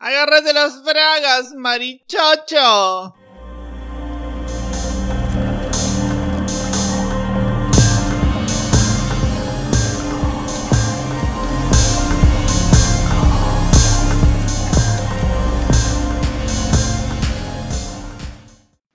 Agárrate las bragas, marichocho.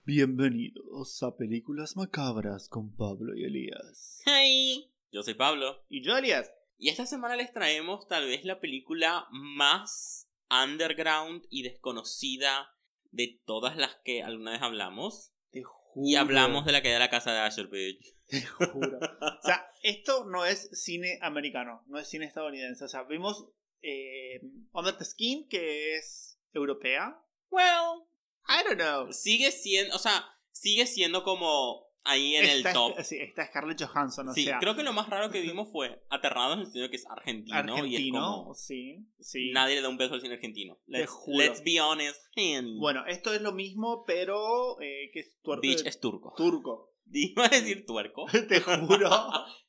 Bienvenidos a Películas Macabras con Pablo y Elías. Hey, yo soy Pablo. Y yo, Elías. Y esta semana les traemos tal vez la película más underground y desconocida de todas las que alguna vez hablamos. Te juro. Y hablamos de la que da la casa de Asher Page. Te juro. o sea, esto no es cine americano, no es cine estadounidense. O sea, vimos eh, Under the Skin, que es europea. Well, I don't know. sigue siendo, o sea, sigue siendo como ahí en Está- el top. Sí, está Scarlett Johansson, o Sí, sea, creo que lo más raro que vimos fue Aterrados en el sentido que es argentino, y es argentino. como Sí, sí. nadie le da un beso al cine argentino. Let's, juro. let's be honest. Bueno, esto es lo mismo, pero eh, que es tuer- Bitch eh, es turco. turco. Iba a decir tuerco. Te juro.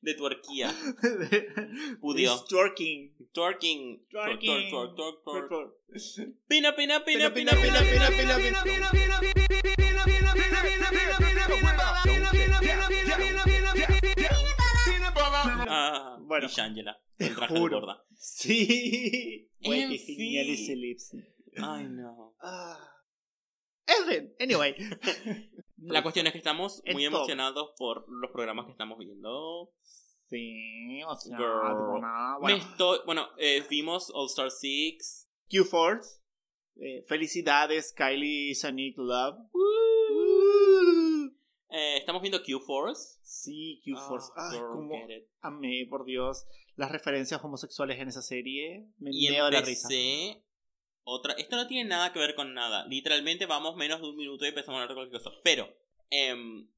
De tuerquía. Judío. Twerking. Twerking. Twerk, Twerking. twerk, twerk, twerk, twerk. Twerk. Pina, pina, pina, Pina, pina, pina, pina, pina, pina, pina, pina. pina, Ah, Bueno. y Shangela. Te El traje de gorda. Sí. Güey, qué genial ese lip sync. Ay, no. Ah. En fin, anyway. La cuestión es que estamos muy emocionados por los programas que estamos viendo. Sí, o sea, Girl. nada. Me Bueno, estoy, bueno, eh, vimos All Star 6. Q-Force. Eh, felicidades, Kylie Sonic Love. Eh, estamos viendo Q-Force. Sí, Q-Force. Ah, it. amé, por Dios, las referencias homosexuales en esa serie. Me Y la risa. otra. Esto no tiene nada que ver con nada. Literalmente vamos menos de un minuto y empezamos a hablar de cualquier cosa. Pero em,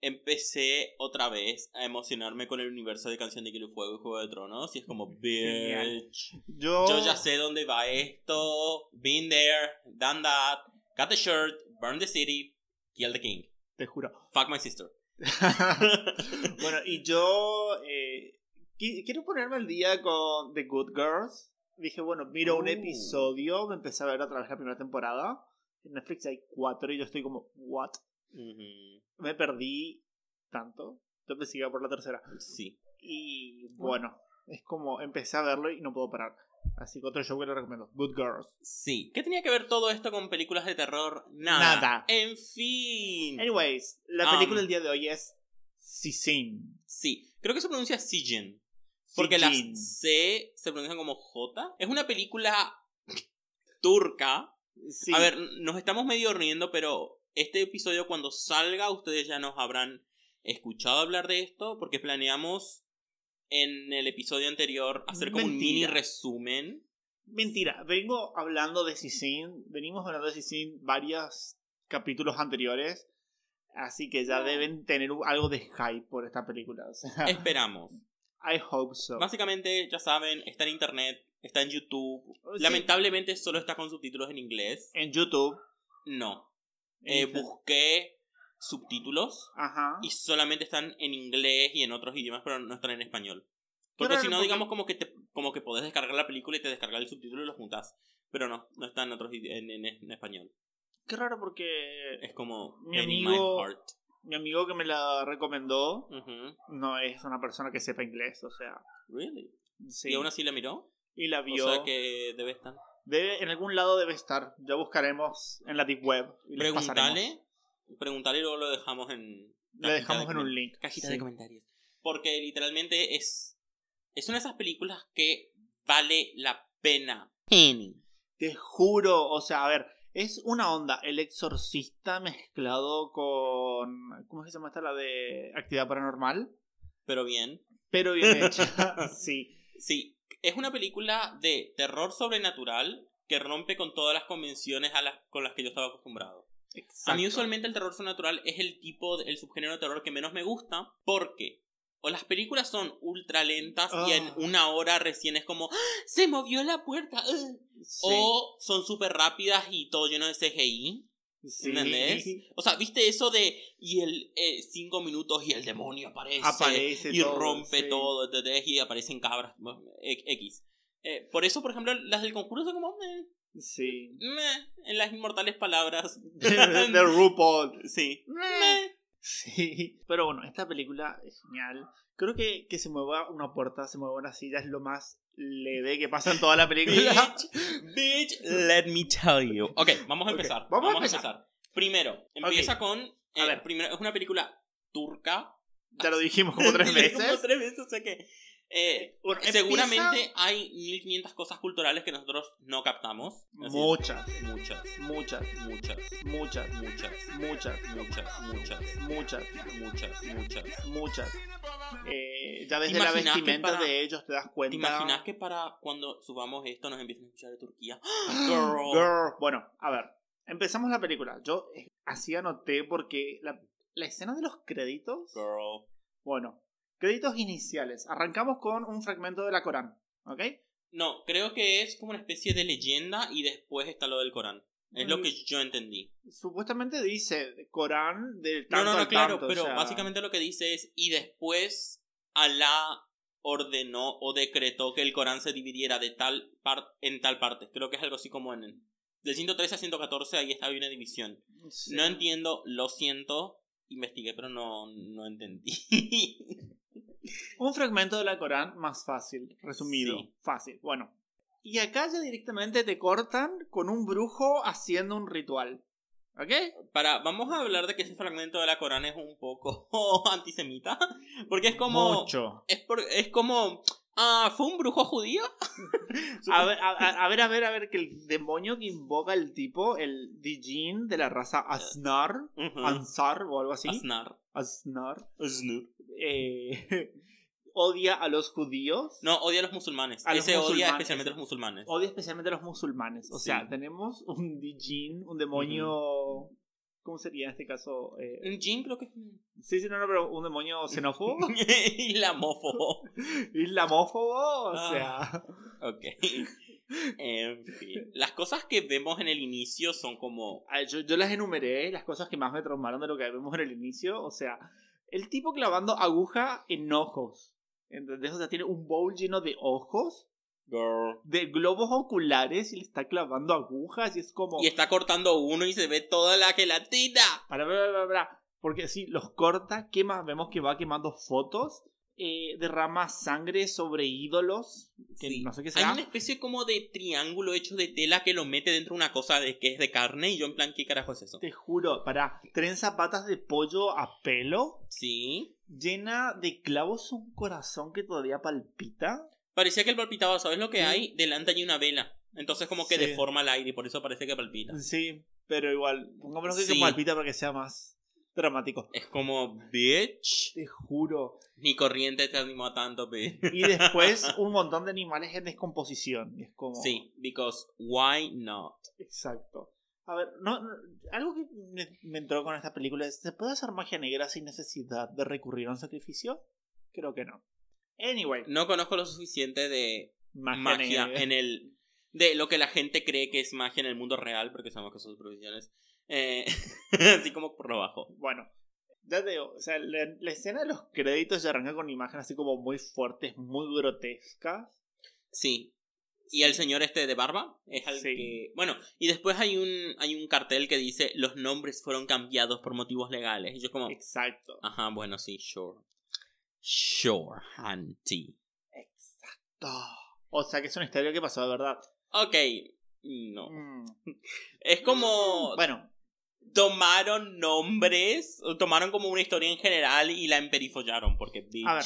empecé otra vez a emocionarme con el universo de Canción de Hielo y Fuego y Juego de Tronos. Y es como, bitch. Yo, Yo ya sé dónde va esto. Been there, done that. Got the shirt, burn the city, kill the king. Te juro. Fuck my sister. bueno, y yo eh, qui- quiero ponerme al día con The Good Girls. Dije, bueno, miro un Uh. episodio, me empecé a ver otra vez la primera temporada. En Netflix hay cuatro y yo estoy como, ¿what? Me perdí tanto. Yo pensé que iba por la tercera. Sí. Y bueno, es como empecé a verlo y no puedo parar. Así que otro show que le recomiendo, Good Girls. Sí. ¿Qué tenía que ver todo esto con películas de terror? Nada. Nada. En fin. Anyways, la Um, película del día de hoy es Sisin. Sí. Creo que se pronuncia Sijin. Porque la Sijin. C se pronuncia como J. Es una película turca. Sí. A ver, nos estamos medio riendo, pero este episodio cuando salga ustedes ya nos habrán escuchado hablar de esto porque planeamos en el episodio anterior hacer como un mini resumen. Mentira, vengo hablando de Sisin, venimos hablando de Sisin varios capítulos anteriores, así que ya deben tener algo de hype por esta película. O sea, Esperamos. I hope so. Básicamente, ya saben, está en internet, está en YouTube. Sí. Lamentablemente solo está con subtítulos en inglés. En YouTube. No. Eh, busqué subtítulos Ajá. y solamente están en inglés y en otros idiomas, pero no están en español. Porque si no, digamos como que te, como que podés descargar la película y te descargas el subtítulo y lo juntas. Pero no, no está en otros en, en- en español. Qué raro porque Es como Mi amigo- heart. mi amigo que me la recomendó Ujú. no es una persona que sepa inglés, o sea, Really. sí. Y aún así la miró. Y la vio. O sea que debe estar. Debe- en algún lado debe estar. Ya buscaremos en la deep web. Y. Preguntale. Preguntale y luego lo dejamos en. Le dejamos cajita en de un link. Cajita Sí. de comentarios. Porque literalmente es. Es una de esas películas que vale la pena. Penny. Te juro, o sea, a ver, es una onda, el exorcista mezclado con... ¿Cómo es que se llama esta? La de actividad paranormal. Pero bien. Pero bien hecha, sí. Sí. Es una película de terror sobrenatural que rompe con todas las convenciones a las, con las que yo estaba acostumbrado. A mí usualmente el terror sobrenatural es el tipo, de- el subgénero de terror que menos me gusta porque o las películas son ultra lentas y en Ah. una hora recién es como ¡Ah! se movió la puerta ¡ah! Sí, o son súper rápidas y todo lleno de CGI sí. ¿entendés? o sea viste eso de y el eh, cinco minutos y el demonio aparece, Aparece y todo, rompe sí. todo ¿entendés? y aparecen cabras e- X Eh, por eso por ejemplo las del conjuro son como eh, Sí. Meh, en las inmortales palabras. de RuPaul. Sí. Meh. Sí. Pero bueno, esta película es genial. Creo que que se mueva una puerta, se mueva una silla es lo más leve que pasa en toda la película. Bitch, bitch, let me tell you. Ok, vamos a empezar. vamos a Vamos, a empezar. empezar. Primero, empieza con. eh, A ver. Primero, es una película turca. Ya lo dijimos como tres veces. Como tres veces, o sea que. Eh, Bueno, seguramente hay 1500 cosas culturales que nosotros no captamos. Muchas, Muchas, muchas, muchas, muchas, muchas, muchas, muchas, muchas, muchas, muchas, muchas. muchas. Eh, ya desde ¿Te la vestimenta para- de ellos te das cuenta. ¿Te imaginas que para cuando subamos esto nos empiecen a escuchar de Turquía? Girl. Girl. Bueno, a ver. Empezamos la película. Yo eh, así anoté porque la, la escena de los créditos. Girl. Bueno, créditos iniciales. Arrancamos con un fragmento de la Corán. ¿Ok? No, creo que es como una especie de leyenda y después está lo del Corán. Es lo Mm. que yo entendí. Supuestamente dice Corán del No, tanto no, no, al claro, tanto, o pero sea, básicamente lo que dice es y después Alá ordenó o decretó que el Corán se dividiera de tal par en tal parte. Creo que es algo así como en del 113 a 114 ahí está una división. sí. No entiendo, lo siento, investigué pero no no entendí. Un fragmento de la Corán más fácil, resumido. Sí. Fácil. Bueno. Y acá ya directamente te cortan con un brujo haciendo un ritual. ¿Ok? Para, vamos a hablar de que ese fragmento de la Corán es un poco antisemita. Porque es como. Mucho. Es, por- es como. Ah, ¿fue un brujo judío? A ver, a, ver, a ver, a ver, que el demonio que invoca el tipo, el Dijin de la raza Asnar, Ujú. Ansar o algo así. Aznar. Asnar. Aznar. eh, odia a los judíos. No, odia a los musulmanes. A los Ese odia musulmanes. especialmente a los musulmanes. Odia especialmente a los musulmanes. O Sí. sea, tenemos un Dijin, un demonio. ¿Cómo sería en este caso? Eh, Un Jin creo que es. Sí, sí, no, no, pero un demonio xenófobo, Islamófobo. islamófobo, o Ah. sea. Ok. En fin. Las cosas que vemos en el inicio son como. A ver, Yo, yo las enumeré, las cosas que más me traumaron de lo que vemos en el inicio. O sea, el tipo clavando aguja en ojos. ¿Entendés? O sea, tiene un bowl lleno de ojos, Girl. de globos oculares y le está clavando agujas y es como... Y está cortando uno y se ve toda la gelatina. Para, para, para, para. Porque si los corta, quema, vemos que va quemando fotos, eh, derrama sangre sobre ídolos, que Sí. no sé qué Hay sea. una especie como de triángulo hecho de tela que lo mete dentro de una cosa de que es de carne y yo en plan, ¿qué carajo es eso? Te juro, para, trenza patas de pollo a pelo, Sí. llena de clavos un corazón que todavía palpita. Parecía que él palpitaba, ¿sabes lo que Sí. hay? Delante hay una vela. Entonces como que Sí. deforma el aire y por eso parece que palpita. Sí, pero igual, pongámonos que, Sí. que palpita para que sea más dramático. Es como, bitch. Te juro. Ni corriente te animó tanto, bitch. Y después un montón de animales en descomposición. Es como... Sí, because why not? Exacto. A ver, no, no- algo que me, me entró con esta película es, ¿se puede hacer magia negra sin necesidad de recurrir a un sacrificio? Creo que no. Anyway, No conozco lo suficiente de magia, magia en el... De lo que la gente cree que es magia en el mundo real, porque sabemos que son profesiones. Eh, así como por lo bajo. Bueno, ya te digo, o sea, la, la escena de los créditos ya arranca con imágenes así como muy fuertes, muy grotescas. Sí. Y el señor este de barba es al Sí. que... Bueno, y después hay un, hay un cartel que dice los nombres fueron cambiados por motivos legales. Y yo como... Exacto. Ajá, bueno, sí, sure. Sure, auntie. Exacto. O sea que es una historia que pasó de verdad. Ok, no. Mm. Es como... Bueno, Tomaron nombres, o tomaron como una historia en general y la emperifollaron, porque bitch. a ver,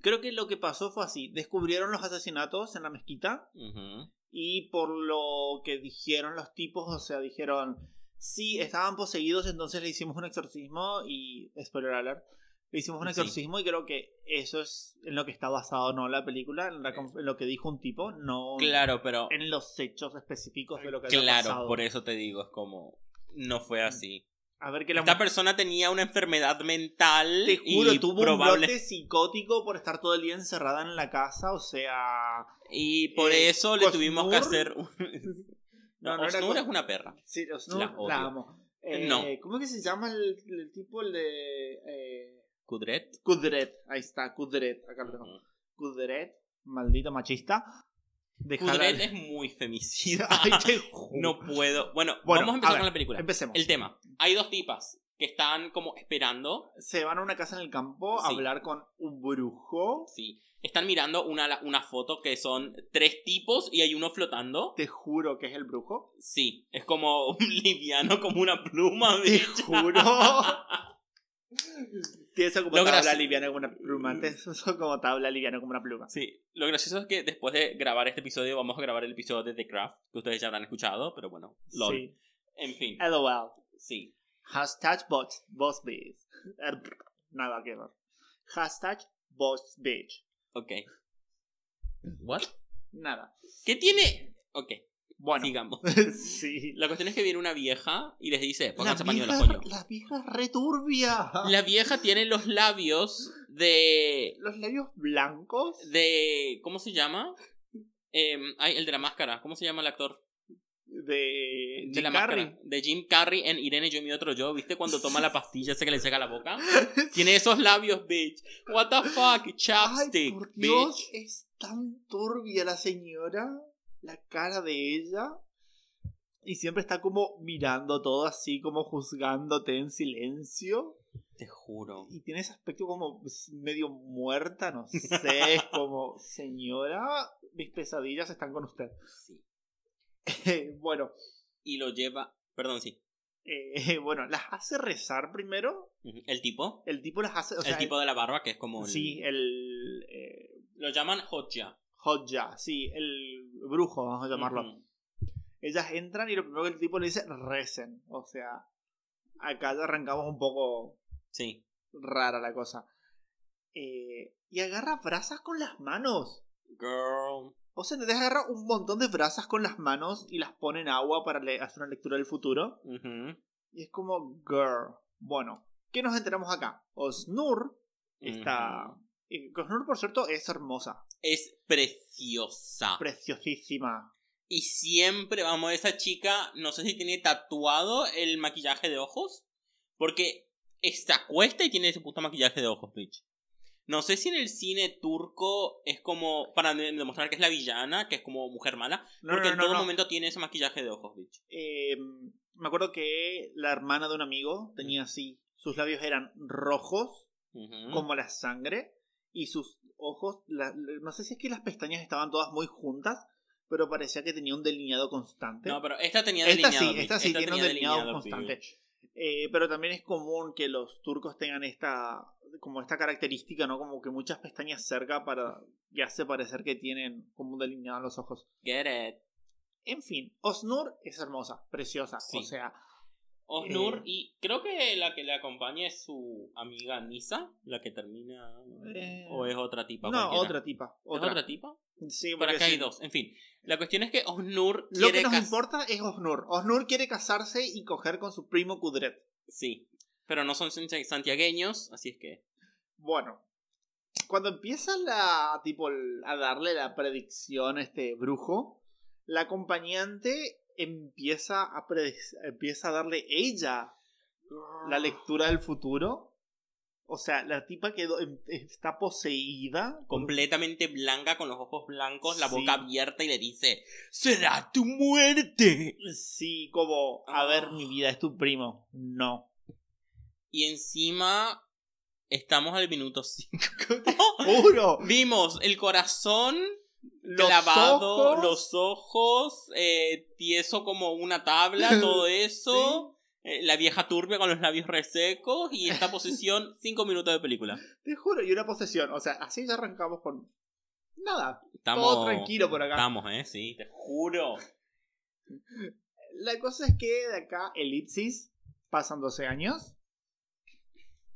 creo que lo que pasó fue así. Descubrieron los asesinatos en la mezquita. Ujú. Y por lo que dijeron los tipos, o sea, dijeron, sí, estaban poseídos, entonces le hicimos un exorcismo y, spoiler alert, le hicimos un Sí. exorcismo y creo que eso es en lo que está basado, no la película, en, la en lo que dijo un tipo, no Claro, pero... en los hechos específicos de lo que Claro, pasado. por eso te digo, es como... No fue así. A ver que la Esta persona tenía una enfermedad mental te juro, y tuvo probable... un brote psicótico por estar todo el día encerrada en la casa, o sea... Y por Eh, eso le tuvimos que hacer... No, No, era Osnur co- es una perra. Sí, Osnur, La la, amo. Eh, No. ¿Cómo es que se llama el, el tipo, el de... eh, Kudret. Kudret, ahí está, Kudret, acá lo tengo. Ujú. Kudret, maldito machista. Kudret es muy femicida. Ay, te juro. no puedo. Bueno, Bueno, vamos a empezar ver, con la película. Empecemos. El tema. Hay dos tipas que están como esperando. Se van a una casa en el campo a Sí. hablar con un brujo. Sí. Están mirando una, una foto que son tres tipos y hay uno flotando. Te juro que es el brujo. Sí. Es como liviano, como una pluma. Te bicha. juro. Tienes como Lo tabla graci- liviana como una pluma. Tienes eso como tabla liviana como una pluma. Sí, lo gracioso es que después de grabar este episodio vamos a grabar el episodio de The Craft, que ustedes ya habrán escuchado, pero bueno, lol. Sí. En fin, LOL. sí. Hashtag boss, boss bitch. Er, Nada que ver. Hashtag boss bitch. Ok. ¿What? Nada. ¿Qué tiene? Ok, Bueno. sigamos. sí. La cuestión es que viene una vieja y les dice, pónganse pañuelos, coño. la vieja returbia. La vieja tiene los labios de... Los labios blancos. de... ¿Cómo se llama? Ay, el de la máscara. ¿Cómo se llama el actor? De, De Jim la Carrey. máscara. De Jim Carrey en Irene, yo mi otro yo. ¿Viste cuando toma la pastilla ese que le seca la boca? Tiene esos labios, bitch. What the fuck? Ay, Chapstick, por Dios, bitch. es tan turbia la señora. La cara de ella. Y siempre está como mirando todo así, como juzgándote en silencio. Te juro. Y tiene ese aspecto como medio muerta, no sé. como, señora, mis pesadillas están con usted. Sí. bueno, Y lo lleva. Perdón, sí. eh, bueno, las hace rezar primero. El tipo. El tipo las hace. O sea, el tipo de la barba, que es como. el- Sí, el. eh, Lo llaman Hotja. Hodja, sí, el brujo, vamos a llamarlo. Ellas entran y lo primero que el tipo le dice, recen. O sea, acá ya arrancamos un poco Sí. rara la cosa. Eh, y agarra brasas con las manos. Girl. O sea, te agarra un montón de brasas con las manos y las pone en agua para hacer una lectura del futuro. Y es como, girl. Bueno, ¿qué nos enteramos acá? Osnur está... Y Osnur, por cierto, es hermosa. Es preciosa. Preciosísima. y siempre, vamos, esa chica, no sé si tiene tatuado el maquillaje de ojos. Porque se acuesta y tiene ese puto maquillaje de ojos, bitch. No sé si en el cine turco es como para de- demostrar que es la villana, que es como mujer mala. No, porque no, en todo momento tiene ese maquillaje de ojos, bitch. Eh, me acuerdo que la hermana de un amigo tenía así. Sus labios eran rojos, como la sangre. Y sus ojos, la- no sé si es que las pestañas estaban todas muy juntas, pero parecía que tenía un delineado constante. No, pero esta tenía esta delineado. sí, bitch. esta sí tiene un delineado constante. Eh, pero también es común que los turcos tengan esta como esta característica, ¿no? Como que muchas pestañas cerca para que hace parecer que tienen como un delineado en los ojos. Get it. En fin, Osnur es hermosa, preciosa. Sí. O sea, Osnur, Eh. y creo que la que le acompaña es su amiga Nisa, la que termina. Eh, ¿O es otra tipa? no, cualquiera? otra tipa. ¿Es Otra. otra tipa? Sí, Para acá hay sí. dos. En fin, la cuestión es que Osnur Lo que nos importa es Osnur. Osnur quiere casarse y coger con su primo Kudret. Sí, pero no son san- santiagueños, así es que. Bueno, cuando empieza la tipo a darle la predicción a este brujo, la acompañante empieza a empieza a darle ella la lectura del futuro. O sea, la tipa quedó em- está poseída. Completamente blanca, con los ojos blancos, la Sí. boca abierta y le dice: ¡Será tu muerte! Sí, como, a ver, Ah. mi vida, es tu primo. No. Y encima. Estamos al minuto 5. ¡Puro! Vimos el corazón Los clavado, ojos. los ojos, eh, tieso como una tabla, todo eso. eh, la vieja turbia con los labios resecos y esta posición, cinco minutos de película. Te juro, y una posesión. O sea, así ya arrancamos con. Nada. Estamos, Todo tranquilo por acá. Estamos, eh, sí, te juro. La cosa es que de acá, elipsis, pasan 12 años.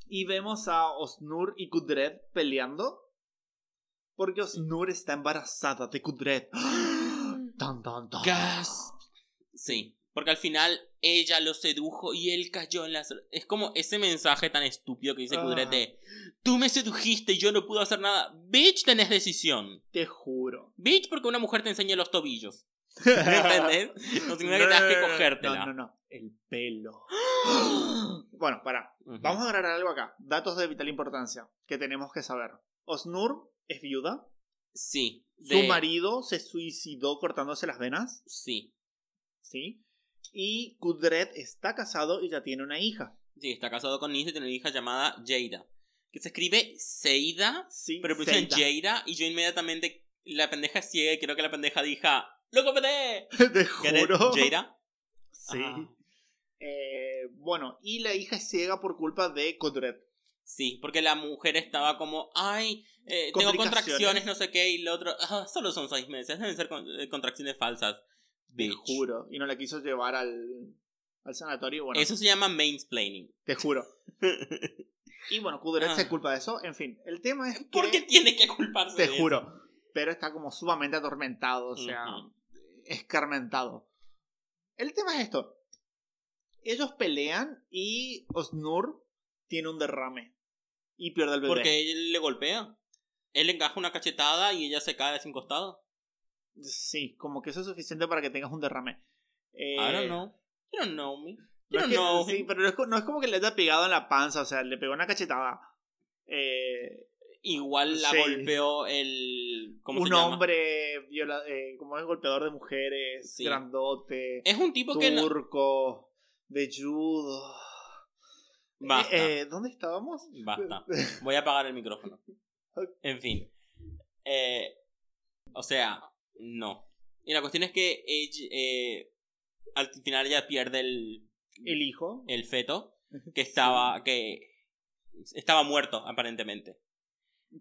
Y vemos a Osnur y Kudret peleando. Porque Osnur está embarazada de Kudret. Tan, tan, tan. Gasp. Sí, porque al final ella lo sedujo y él cayó en las... Es como ese mensaje tan estúpido que dice Ah. Kudret de, Tú me sedujiste y yo no pude hacer nada. Bitch, tenés decisión. Te juro. Bitch, porque una mujer te enseña los tobillos. ¿Me entendés? No significa que tengas que cogértela. No, no, no. El pelo. bueno, para. Ujú. Vamos a agregar algo acá. Datos de vital importancia que tenemos que saber. Osnur es viuda. Sí. Su marido se suicidó cortándose las venas. Sí. ¿Sí? Y Kudret está casado y ya tiene una hija. Sí, está casado con Nisa y tiene una hija llamada Jada. Que se escribe Seida, Sí, pero pronuncian. Jada. Y yo inmediatamente, la pendeja es ciega y creo que la pendeja dijo, ¡Loco, pete! Te juro. Jada. Sí. Eh, bueno, y la hija es ciega por culpa de Kudret. Sí, porque la mujer estaba como, ay, eh, tengo contracciones, no sé qué, y lo otro, "Ah, solo son seis meses, deben ser con- eh, contracciones falsas. Te Bitch. juro. Y no la quiso llevar al, al sanatorio. Bueno, Eso se llama mansplaining. te juro. Y bueno, Kudret Ah. se culpa de eso. En fin, el tema es que. ¿Por qué tiene que culparse Te de juro. Pero está como sumamente atormentado, o sea, Ujú. escarmentado. El tema es esto. Ellos pelean y Osnur tiene un derrame. Y pierde el eso? bebé. Porque él le golpea. Él le encaja una cachetada y ella se cae sin costado. Sí, como que eso es suficiente para que tengas un derrame. Eh, I don't know. You don't know me. You no es don't que- know sí, pero no es, no es como que le haya pegado en la panza, o sea, le pegó una cachetada. Eh, Igual la Sí. golpeó el... ¿Cómo un se llama? hombre viola, eh, como es golpeador de mujeres, Sí. grandote, Es un tipo que... no- turco, de judo. Basta. Eh, eh, ¿Dónde estábamos? Basta. Voy a apagar el micrófono. En fin. Eh, o sea, no. Y la cuestión es que ella, eh, al final ella pierde el, El hijo. el feto que estaba que estaba muerto aparentemente.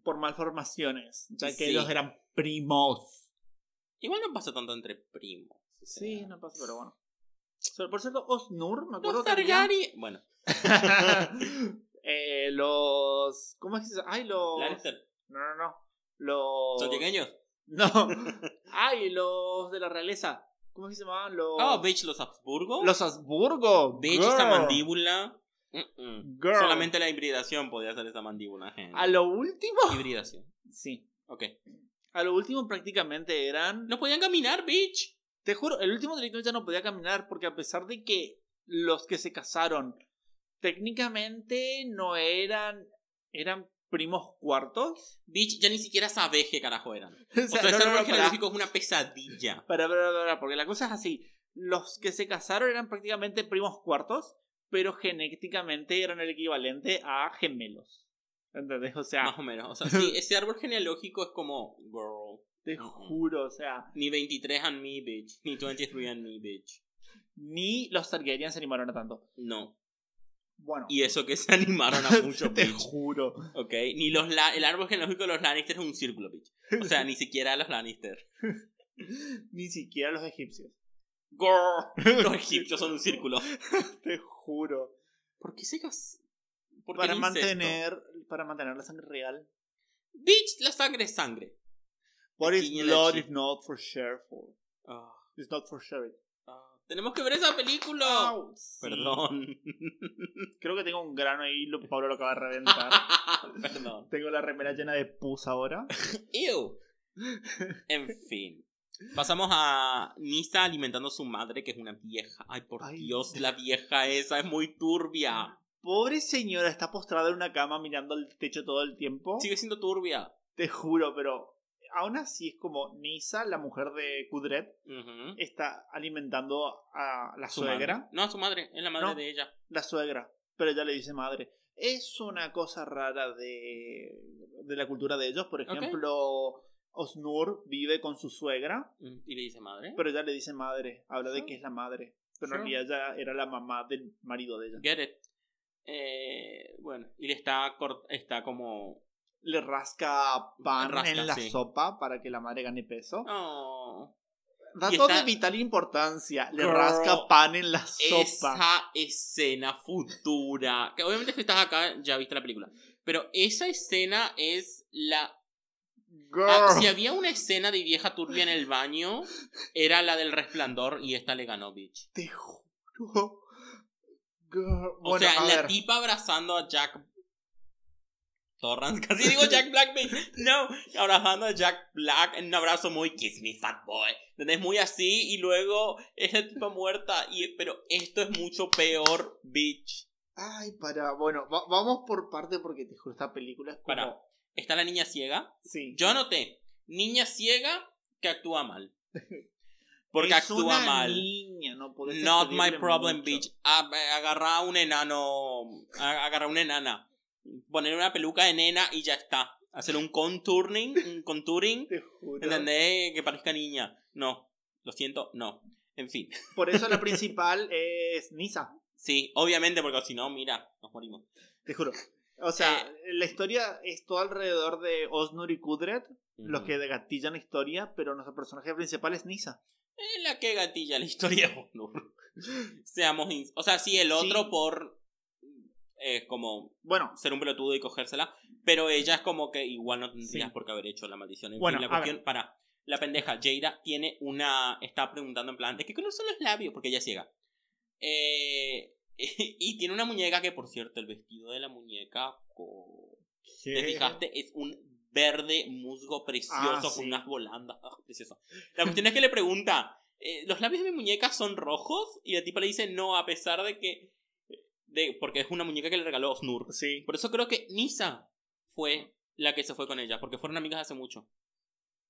Por malformaciones, ya que Sí. ellos eran primos. Igual no pasa tanto entre primos. o sea. Sí, no pasa, pero bueno. So, Por cierto, Osnur, me acuerdo Los que había- Targaryen- Bueno, Eh, los. ¿Cómo es que se Ay, los. Lannister. No, no, no. Los. ¿Son pequeños? No. Ay, los de la realeza. ¿Cómo es que se llamaban? Los. Oh, bitch, los Habsburgo. Los Habsburgo. Bitch, esa mandíbula. Mm-mm. Girl. Solamente la hibridación podía hacer esa mandíbula. gente. A lo último. Hibridación. Sí. Ok. A lo último prácticamente eran. No podían caminar, bitch. Te juro, el último director ya no podía caminar porque a pesar de que los que se casaron técnicamente no eran. eran primos cuartos. Bitch, ya ni siquiera sabes qué carajo eran. O O sea, no, es una pesadilla. Para, para, para, porque la cosa es así. Los que se casaron eran prácticamente primos cuartos, pero genéticamente eran el equivalente a gemelos. ¿Entendés? O sea, Más o menos. O sea, sí, ese árbol genealógico es como. Girl. Te juro, o sea, Ni 23 and me, bitch. Ni 23 and me, bitch. ni los Targaryen se animaron a tanto. No. Bueno, Y eso que se animaron a mucho, te bitch. juro. Ok. Ni los la- el árbol genealógico de los Lannister es un círculo, bitch. O sea, ni siquiera los Lannister. Ni siquiera los egipcios. Girl. Los egipcios son un círculo. Te juro. ¿Por qué se. ¿Por qué Para mantener, para mantener la sangre real. Bitch, la sangre es sangre. What is la blood if not for share for? Ah, It's not for sharing. ah. Tenemos que ver esa película. Au, sí. Perdón. Creo que tengo un grano ahí, lo, Pablo lo acaba de reventar. Perdón. tengo la remera llena de pus ahora. Ew. En fin. Pasamos a Nisa alimentando a su madre, que es una vieja. Ay, por Ay. Dios, la vieja esa es muy turbia. Pobre señora, está postrada en una cama mirando al techo todo el tiempo. Sigue siendo turbia. Te juro, pero aún así es como Nisa, la mujer de Kudret, está alimentando a la Su suegra. madre. No, a su madre. Es la madre No. de ella. La suegra, pero ella le dice madre. Es una cosa rara de, de la cultura de ellos. Por ejemplo, Osnur vive con su suegra, Mm, Y le dice madre. pero ella le dice madre. Habla de que es la madre. Pero en realidad ella era la mamá del marido de ella. Get it. Eh, bueno, y le está, está como... Le rasca pan Rasca, en la sí. sopa para que la madre gane peso. Oh, Dato de vital importancia. Le Girl, rasca pan en la sopa. esa escena futura. Que obviamente si estás acá ya viste la película. Pero esa escena es la... Girl. Ah, si había una escena de vieja turbia en el baño, era la del resplandor y esta le ganó, bitch. Te juro. Girl. O Bueno, sea, a la ver. tipa abrazando a Jack Torrance, casi digo Jack Black, no, abrazando a Jack Black en un abrazo muy kiss me fat boy, ¿entendés? Muy así y luego esa tipa muerta, y, pero esto es mucho peor, bitch. Ay, para. Bueno, va- vamos por parte porque te juro, esta película es como. Para. Está la niña ciega. Sí. Yo anoté, Niña ciega que actúa mal. Porque Es actúa una mal. niña, no Not my problem, mucho. bitch. Agarra a un enano. Agarra a una enana. Poner una peluca de nena y ya está. Hacer un contouring. Un contouring. Te juro. ¿Entendés? Que parezca niña. No. Lo siento, no. En fin. Por eso la principal es Nisa. Sí, obviamente, porque si no, mira, nos morimos. Te juro. O sea, Eh. la historia es todo alrededor de Osnur y Kudret, los que gatillan la historia, pero nuestro personaje principal es Nisa. Es la que gatilla la historia de Honor. Seamos. O sea, sí, el otro Sí. por. Eh, como Bueno, ser un pelotudo y cogérsela. Pero ella es como que igual no tendrías Sí. por qué haber hecho la maldición. En Bueno, fin, la cuestión. Para. La pendeja, Jada tiene una. Está preguntando en plan: ¿de qué color son los labios? Porque ella es ciega. Eh, y tiene una muñeca que, por cierto, el vestido de la muñeca. co- ¿Te fijaste? Es un verde musgo precioso Ah, con unas volandas. Ah, precioso. La cuestión es que le pregunta: eh, ¿los labios de mi muñeca son rojos? Y la tipa le dice: no, a pesar de que. De, porque es una muñeca que le regaló Snur. Sí. Por eso creo que Nisa fue la que se fue con ella, porque fueron amigas hace mucho.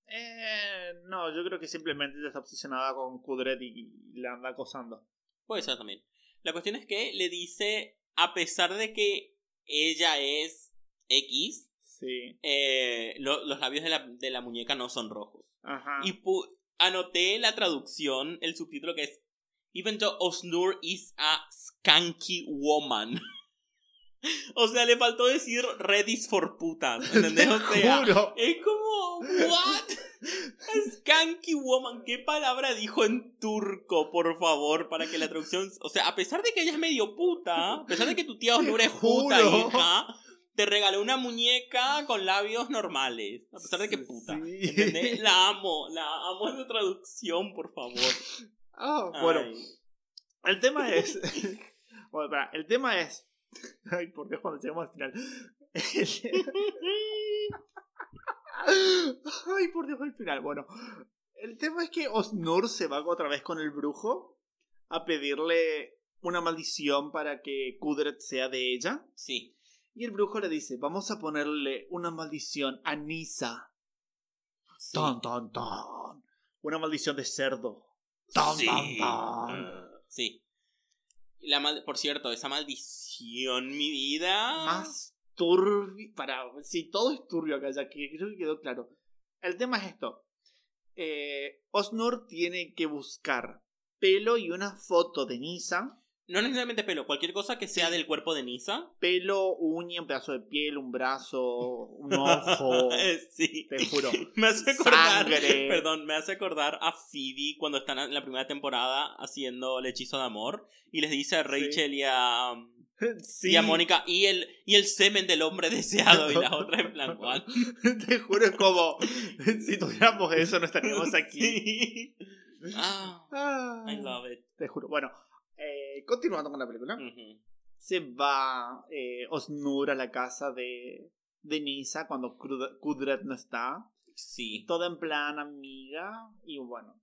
Eh, no, yo creo que simplemente está obsesionada con Kudret y, y la anda acosando. Puede ser también. La cuestión es que le dice, a pesar de que ella es X, Sí. eh, lo- los labios de la, de la muñeca no son rojos. Ajá. Y anoté la traducción, el subtítulo que es Even though Osnur is a skanky woman. o sea, le faltó decir Redis for putas. ¿Entendés? Te O sea, juro. es como, ¿what? A skanky woman. ¿Qué palabra dijo en turco, por favor? Para que la traducción. O sea, a pesar de que ella es medio puta, a pesar de que tu tía Osnur es puta, hija, te regaló una muñeca con labios normales. A pesar de que puta. ¿Entendés? La amo, la amo esa traducción, por favor. Ah, bueno, Ay. el tema es. bueno, espera, el tema es. Ay, por Dios, cuando lleguemos al final. Ay, por Dios, al final. Bueno, el tema es que Osnur se va otra vez con el brujo a pedirle una maldición para que Kudret sea de ella. Sí. Y el brujo le dice: Vamos a ponerle una maldición a Nisa. sí. Ton, ton, ton. Una maldición de cerdo. Sí. Ah, sí. La mal- por cierto, esa maldición, mi vida. Más turbio. Para. Sí, todo es turbio acá, ya que creo que quedó claro. El tema es esto. Eh, Osnur tiene que buscar pelo y una foto de Nisa. No necesariamente pelo, cualquier cosa que sea del cuerpo de Nisa. Pelo, uña, un pedazo de piel, un brazo, un ojo. Sí. te juro. Me hace acordar. Sangre. Perdón, me hace acordar a Phoebe cuando están en la primera temporada haciendo el hechizo de amor. Y les dice a Rachel y a. Sí. Y a Mónica, y el, y el semen del hombre deseado. Y la otra en plan, ¿cuál? Te juro, es como. Si tuviéramos eso, no estaríamos aquí. Sí. Ah, Ah, I love it. Te juro. Bueno, eh, continuando con la película. Se va eh, Osnur a la casa de, de Nisa cuando Kudret no está. Sí. Toda en plan amiga. Y bueno,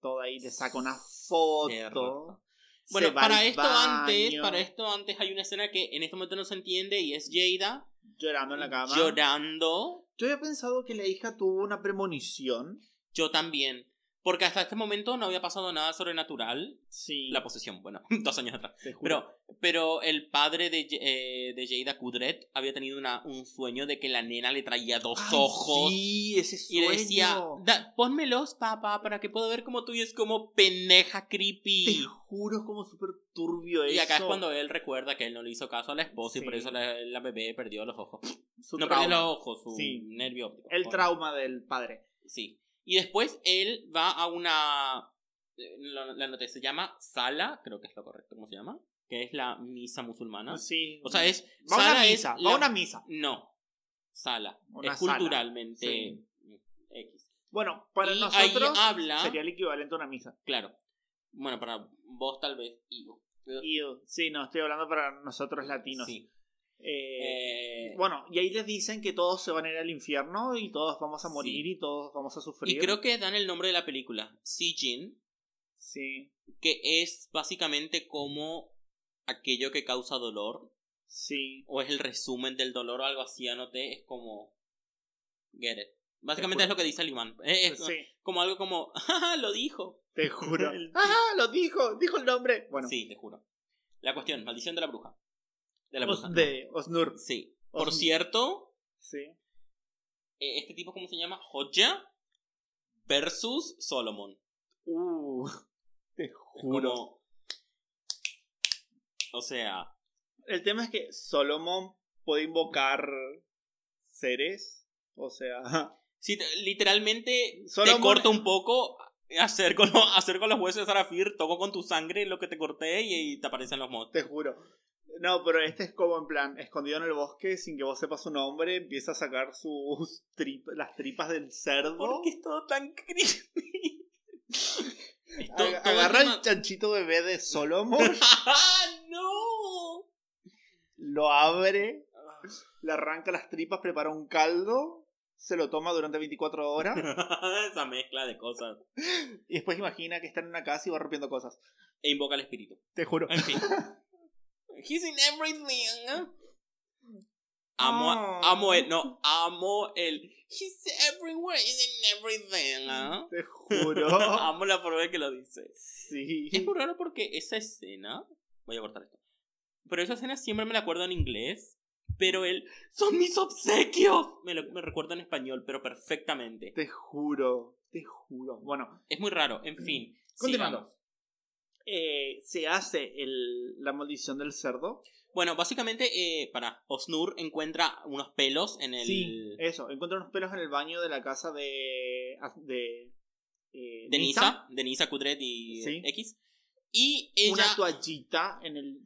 toda ahí le saca una foto. Cierto. Bueno, para esto antes, para esto antes hay una escena que en este momento no se entiende y es Jada Llorando en la cama. llorando. Yo había pensado que la hija tuvo una premonición. Yo también. Porque hasta este momento no había pasado nada sobrenatural. Sí. La posesión, bueno, dos años atrás. te. Pero, pero el padre de, eh, de Jada Kudret había tenido una, un sueño de que la nena le traía dos Ay, ojos. Sí, ese Y sueño. le decía, "Da- pónmelos, papá, para que pueda ver como tú. Y es como pendeja Te creepy. juro, es como súper turbio eso. Y acá es cuando él recuerda que él no le hizo caso a la esposa y por Sí. eso la, la bebé perdió los ojos. Su no trauma. perdió los ojos, su Sí. nervio óptico. El trauma del padre. Sí. Y después él va a una. eh, La, la noté, se llama Sala, creo que es lo correcto, ¿cómo se llama? Que es la misa musulmana. Sí. O sea, es. Va a una misa, va a una misa. No. Sala. Una es sala. culturalmente. Sí. X. Bueno, para Y nosotros habla- sería el equivalente a una misa. Claro. Bueno, para vos tal vez. Ivo. Sí, no, estoy hablando para nosotros latinos. Sí. Eh, Eh, Bueno, y ahí les dicen que todos se van a ir al infierno y todos vamos a morir Sí. y todos vamos a sufrir. y creo que dan el nombre de la película. Sijin. Sí, Que es básicamente como aquello que causa dolor. sí. O es el resumen del dolor o algo así, anoté. Es como. Get it. Básicamente es lo que dice el imán. Es, Sí, como algo como, ¡Ah, lo dijo. te juro. ¡Ah! Lo dijo, dijo el nombre. Bueno, Sí, te juro. La cuestión, maldición de la bruja. De la Os- de Osnur. Sí. Por cierto, Sí. eh, este tipo, ¿cómo se llama? Hodja versus Solomon. Uh, te juro. como- O sea, El tema es que Solomon puede invocar seres. O sea, te- literalmente te corto un poco, hacer con, lo- hacer con los huesos de Sarafir, toco con tu sangre lo que te corté y, y te aparecen los mods. te juro. No, pero este es como en plan, escondido en el bosque, sin que vos sepas su nombre, empieza a sacar sus trip- las tripas del cerdo. ¿Por qué es todo tan creepy? Ag- agarra tema- el chanchito bebé de Solomon, ¡Ah, no! lo abre, le arranca las tripas, prepara un caldo, se lo toma durante 24 horas Esa mezcla de cosas. y después imagina que está en una casa y va rompiendo cosas. E invoca al espíritu. Te juro. En fin. He's in everything. Amo, Ah. amo el, no, amo el. He's everywhere, he's in everything. Te juro. amo la forma en que lo dice. Sí. Es muy raro porque esa escena. Voy a cortar esto. Pero esa escena siempre me la acuerdo en inglés. Pero él. ¡Son mis obsequios! Me, lo, me recuerdo en español, pero perfectamente. Te juro. Te juro. Bueno, Es muy raro. En fin. Continuando. sigamos. Eh, se hace el, la maldición del cerdo. Bueno, básicamente, eh, para Osnur encuentra unos pelos en el. Sí, eso. Encuentra unos pelos en el baño de la casa de. de. eh, de Nisa, de Nisa Kudret y Sí. X. Y ella. Una toallita en el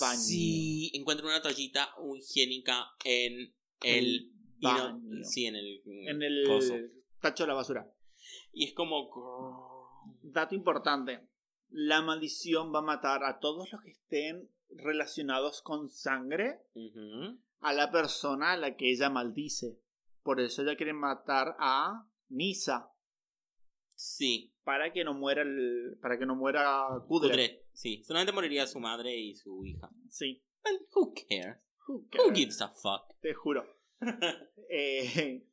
baño. Sí, encuentra una toallita higiénica en el. El no- baño. sí, en el. En el coso. tacho de la basura. Y es como. Dato importante. La maldición va a matar a todos los que estén relacionados con sangre a la persona a la que ella maldice. Por eso ella quiere matar a Nisa. Sí, Para que no muera el. Para que no muera Kudret. Kudret. Sí, solamente moriría su madre y su hija. Sí. And who cares? Who Who cares? gives a fuck? Te juro. Eh,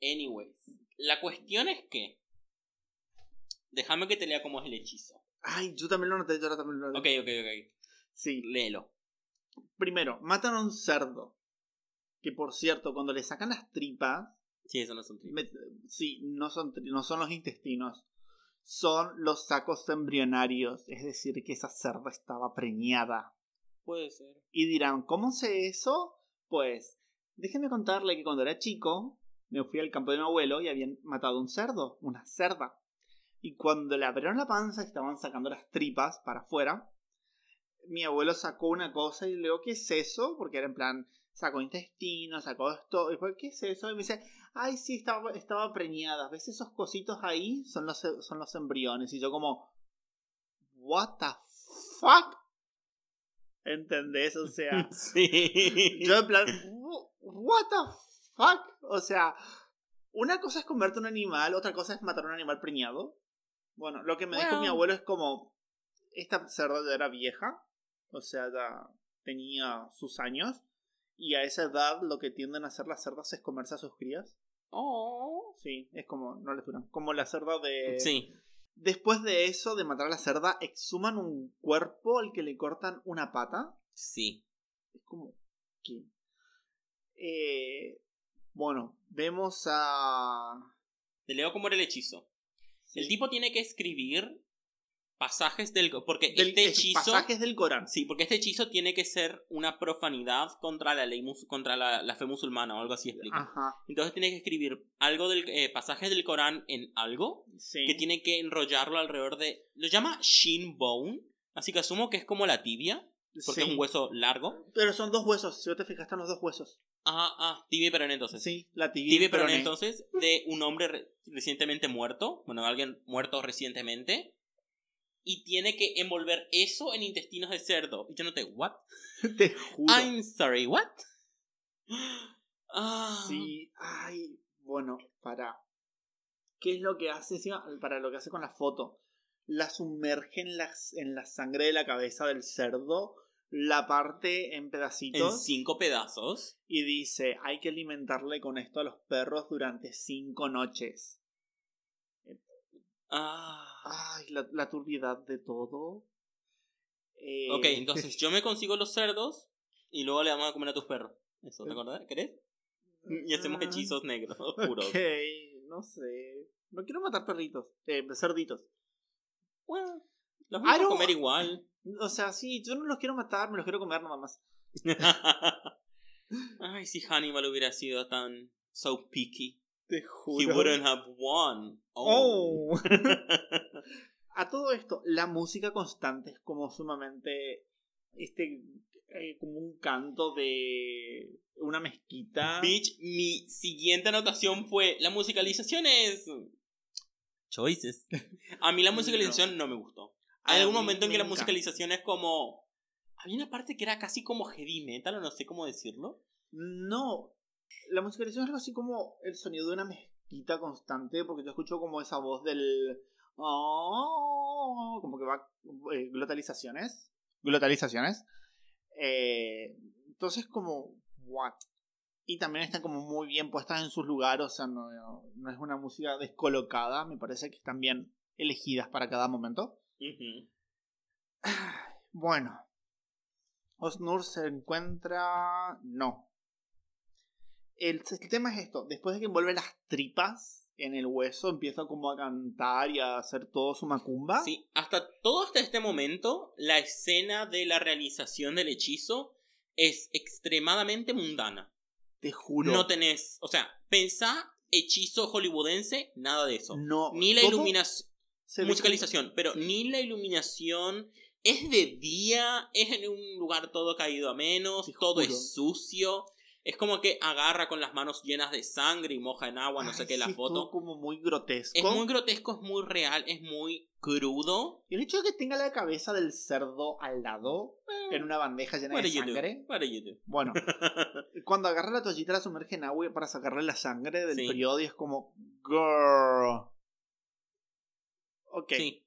Anyways, la cuestión es que. Déjame que te lea cómo es el hechizo. ay, yo también lo noté, yo también lo noté. Ok, ok, ok. Sí. Léelo. Primero, matan a un cerdo. Que por cierto, cuando le sacan las tripas. Sí, eso no es un tripas. me- sí, no son, no son los intestinos. Son los sacos embrionarios. Es decir, que esa cerda estaba preñada. Puede ser. Y dirán, ¿cómo sé eso? Pues, déjenme contarle que cuando era chico, me fui al campo de mi abuelo y habían matado un cerdo, una cerda. Y cuando le abrieron la panza y estaban sacando las tripas para afuera, mi abuelo sacó una cosa y le digo, ¿qué es eso? Porque era en plan, sacó intestino, sacó esto. Y fue, ¿qué es eso? Y me dice, ay, sí, estaba, estaba preñada. ¿Ves esos cositos ahí? Son los, son los embriones. Y yo como, ¿what the fuck? ¿Entendés? O sea, Sí. yo en plan, "Wh- ¿what the fuck? O sea, una cosa es comerte un animal, otra cosa es matar a un animal preñado. Bueno, lo que me dijo mi abuelo es como, esta cerda ya era vieja, o sea, ya tenía sus años, y a esa edad lo que tienden a hacer las cerdas es comerse a sus crías. Oh. Sí, es como, no les duran, como la cerda de... Sí. Después de eso, de matar a la cerda, exhuman un cuerpo al que le cortan una pata. Sí. Es como. ¿Qué? Eh, bueno, vemos a. Te leo cómo era el hechizo. El tipo tiene que escribir pasajes del... Porque del- este hechizo... Pasajes del Corán. Sí, porque este hechizo tiene que ser una profanidad contra la ley mus- contra la, la fe musulmana o algo así explica. Ajá. Entonces tiene que escribir algo del eh, pasajes del Corán en algo Sí. que tiene que enrollarlo alrededor de lo llama shin bone, así que asumo que es como la tibia, porque Sí. es un hueso largo. Pero son dos huesos. Si vos te fijas, están los dos huesos. Ah, ah, tibia y peroné entonces. Sí, la tibia. Tibia y peroné entonces de un hombre re- recientemente muerto, bueno, alguien muerto recientemente. Y tiene que envolver eso en intestinos de cerdo. Y yo noté, ¿what? Te juro. I'm sorry, ¿what? Ah, Sí, ay, bueno, para. ¿Qué es lo que hace encima? Para lo que hace con la foto. La sumerge en la, en la sangre de la cabeza del cerdo, la parte en En pedacitos cinco pedazos. y dice, hay que alimentarle con esto a los perros durante cinco noches. Ah. Ay, la, la turbiedad de todo. Eh, Ok, entonces yo me consigo los cerdos y luego le vamos a comer a tus perros. Eso, ¿te acordás? ¿Querés? Y hacemos hechizos negros, oscuros. Ok, no sé. No quiero matar perritos. Eh, cerditos. Bueno, los vamos a comer igual. O sea, sí, yo no los quiero matar, me los quiero comer nada más. Ay, si Hannibal hubiera sido tan so picky, Te he juro. wouldn't have won. Oh. Oh. A todo esto, la música constante es como sumamente. Este. eh, como un canto de. Una mezquita. Bitch, mi siguiente anotación fue la musicalización es choices. A mí la musicalización no, me gustó. Hay algún momento en que la musicalización es como había una parte que era casi como heavy metal o no sé cómo decirlo. No. La musicalización es algo así como el sonido de una mezquita constante, porque yo escucho como esa voz del. oh, como que va. eh, glotalizaciones. Glotalizaciones. Eh, entonces, como. What? Y también están como muy bien puestas en sus lugares, o sea, no, no- es una música descolocada, me parece que están bien elegidas para cada momento. Bueno. Osnur se encuentra. No. El, el tema es esto. Después de que envuelve las tripas en el hueso, empieza como a cantar y a hacer todo su macumba. Sí, hasta todo hasta este momento la escena de la realización del hechizo es extremadamente mundana. Te juro. No tenés, o sea, pensá hechizo hollywoodense, nada de eso. No, Ni la iluminación, musicalización, pero ni la iluminación es de día, es en un lugar todo caído a menos, Te todo juro. es sucio. Es como que agarra con las manos llenas de sangre y moja en agua, no sé qué, la foto. todo como muy grotesco. Es muy grotesco, es muy real, es muy crudo. Y el hecho de que tenga la cabeza del cerdo al lado, en una bandeja llena de sangre. What do you do? Bueno, cuando agarra la toallita la sumerge en agua para sacarle la sangre del Sí. periodo y es como girl. Ok. Sí,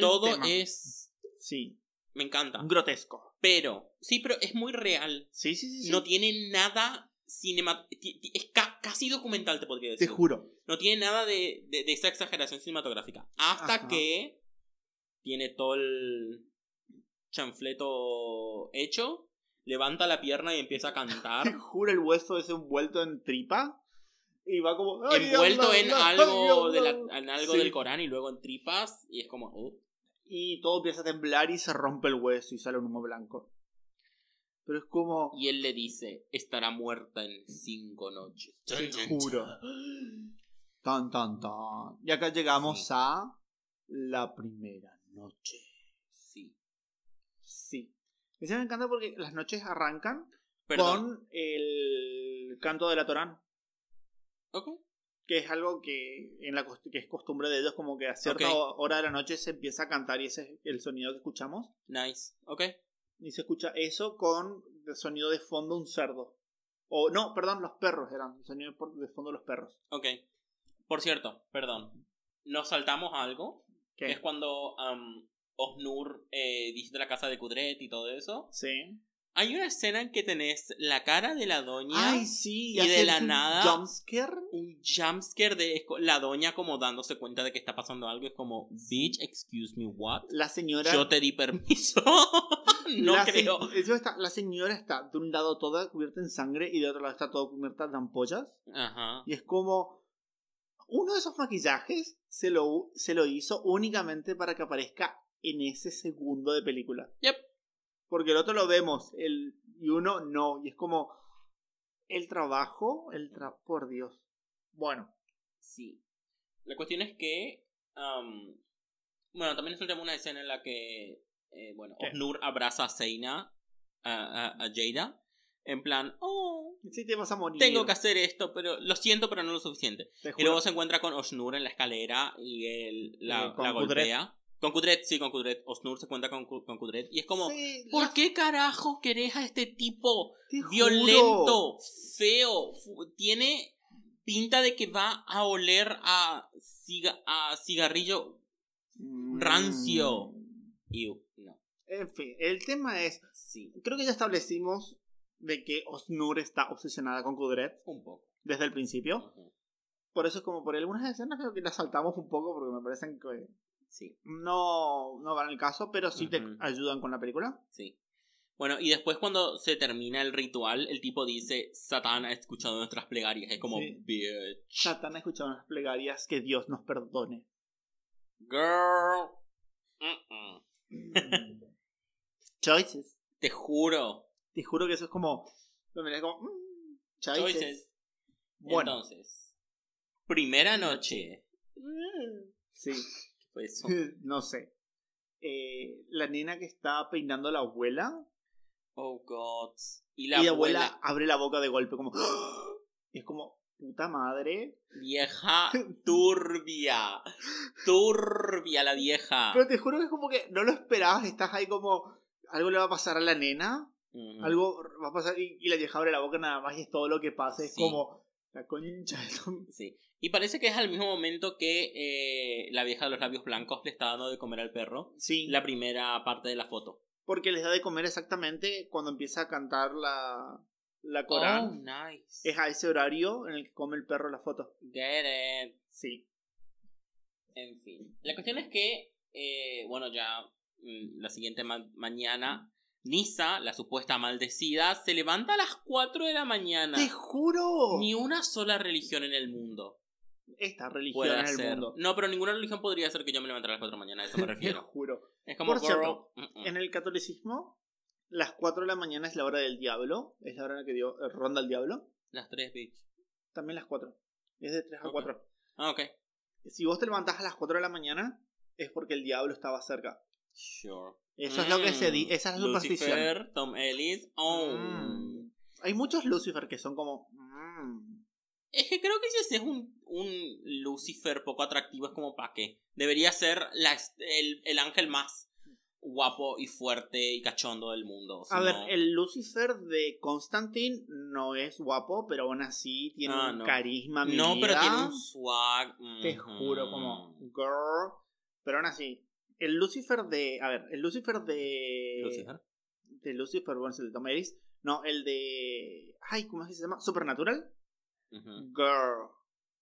todo tema. es... Sí, Me encanta. grotesco. Pero, sí, pero es muy real. Sí, sí, sí. sí. No tiene nada cinema... Es ca- casi documental, te podría Te decir. juro. No tiene nada de, de, de esa exageración cinematográfica. Hasta Ajá. que tiene todo el chanfleto hecho, levanta la pierna y empieza a Te cantar. juro, el hueso es envuelto en tripa. Y va como. "Ay, envuelto en algo, de la- Allah". en algo Sí. del Corán y luego en tripas. Y es como. uh. Y todo empieza a temblar y se rompe el hueso y sale un humo blanco. Pero es como. Y él le dice: Estará muerta en cinco noches. Te juro. Tan, tan, tan. Y acá llegamos Sí. a. La primera noche. Sí. Sí. Ese me encanta porque las noches arrancan Perdón. con el canto de la Torán. Ok. Que es algo que, en la, que es costumbre de ellos, como que a cierta hora de la noche se empieza a cantar y ese es el sonido que escuchamos. Nice. Ok. Y se escucha eso con el sonido de fondo un cerdo. O no, perdón, los perros eran. El sonido de por- de fondo los perros. Ok. Por cierto, perdón. Nos saltamos algo. ¿Qué? Que es cuando um, Osnur eh, visita la casa de Kudret y todo eso. Sí. Hay una escena en que tenés la cara de la doña. Ay, sí. y de la un nada- Jumpscare. Un jumpscare de la doña como dándose cuenta de que está pasando algo. Es como, bitch, excuse me, what? La señora. Yo te di permiso. no la se- creo. eso está- la señora está de un lado toda cubierta en sangre y de otro lado está toda cubierta de ampollas. Ajá. Y es como. Uno de esos maquillajes se lo, se lo hizo únicamente para que aparezca en ese segundo de película. Yep. Porque el otro lo vemos el, y uno no. Y es como. El trabajo, el tra por Dios. Bueno, Sí. La cuestión es que. am, bueno, también es una escena en la que. eh, bueno. Osnur abraza a Seina, a, a, a Jada. En plan, oh, si te vas a morir. tengo que hacer esto, pero lo siento, pero no lo suficiente. Te Y luego se encuentra con Osnur en la escalera y él la, Eh, la golpea. Con Kudret, sí, con Kudret. Osnur se encuentra con, con Kudret. Y es como, Sí, ¿por la- qué carajo querés a este tipo te juro. violento, feo? Tiene pinta de que va a oler a, ciga- a cigarrillo Mm. rancio. Ew, no. En fin, el tema es, Sí, creo que ya establecimos de que Osnur está obsesionada con Kudret un poco. desde el principio. Por eso es como por algunas escenas creo que las saltamos un poco porque me parecen que Sí, no, no van al caso, pero sí te ayudan con la película. sí. Bueno, y después cuando se termina el ritual, el tipo dice, Satán ha escuchado nuestras plegarias. Es como, Sí. bitch. Satán ha escuchado unas plegarias que Dios nos perdone. Girl. Mm-mm. Choices. Te juro. Te juro que eso es como. mm, choices. Choices. Bueno, Entonces, primera noche. sí. Fue eso. no sé. Eh, la nena que está peinando a la abuela. Oh, God. Y y la, la abuela, abuela, abre la boca de golpe, como. Y es como. Puta madre. vieja turbia. Turbia la vieja. Pero te juro que es como que no lo esperabas. Estás ahí como. Algo le va a pasar a la nena. Algo va a pasar. Y, y la vieja abre la boca nada más y es todo lo que pasa. Es Sí. como. La concha de Sí. Y parece que es al mismo momento que eh, la vieja de los labios blancos le está dando de comer al perro. Sí. La primera parte de la foto. Porque les da de comer exactamente cuando empieza a cantar la. La Oh, Corán. nice. Es a ese horario en el que come el perro la foto. Get it. Sí. En fin. La cuestión es que, eh, bueno, ya mm, la siguiente ma- mañana, Nisa, la supuesta maldecida, se levanta a las 4 de la mañana. ¡Te juro! Ni una sola religión en el mundo Esta religión en el mundo. No, pero ninguna religión podría hacer que yo me levantara a las 4 de la mañana, a eso me Te refiero. juro. Es como, Por cierto, mm, mm. En el catolicismo, las 4 de la mañana es la hora del diablo. Es la hora en la que dio, eh, ronda el diablo. las 3, bitch. También las 4. Es de 3 a Ok. 4. Ah, ok. Si vos te levantás a las 4 de la mañana, es porque el diablo estaba cerca. Sure. Eso es lo que se dice. Esa es la superstición. Lucifer, Tom Ellis. Oh. Mm. Hay muchos Lucifer que son como. mm. Es que creo que si es un, un Lucifer poco atractivo, es como para qué. Debería ser la, el, el ángel más guapo y fuerte y cachondo del mundo. si A ver, el Lucifer de Constantine no es guapo, pero aún así tiene Ah, un no. carisma. No, pero tiene un swag. Te juro, como girl. Pero aún así, el Lucifer de. A ver, el Lucifer de. Lucifer. De Lucifer, bueno, es el de Tom Ellis. No, el de. Ay, ¿cómo es que se llama? Supernatural. Girl.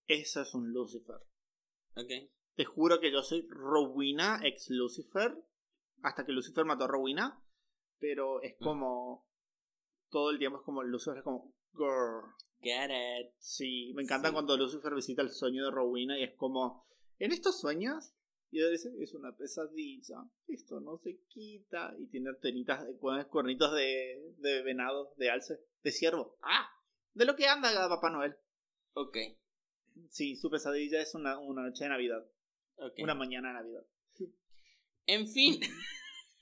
Eso es un Lucifer. Ok. Te juro que yo soy Rowena ex Lucifer. Hasta que Lucifer mató a Rowena. Pero es Mm. como. Todo el tiempo es como Lucifer es como. Girl. Get it. Sí, me encanta Sí. cuando Lucifer visita el sueño de Rowena y es como. En estos sueños. Y ella dice, es una pesadilla. Esto no se quita. Y tiene antenitas, con cuernitos de, de venado, de alce, de ciervo. ¡Ah! De lo que anda Papá Noel. Ok. Sí, su pesadilla es una, una noche de Navidad. ok. Una mañana de Navidad. En fin.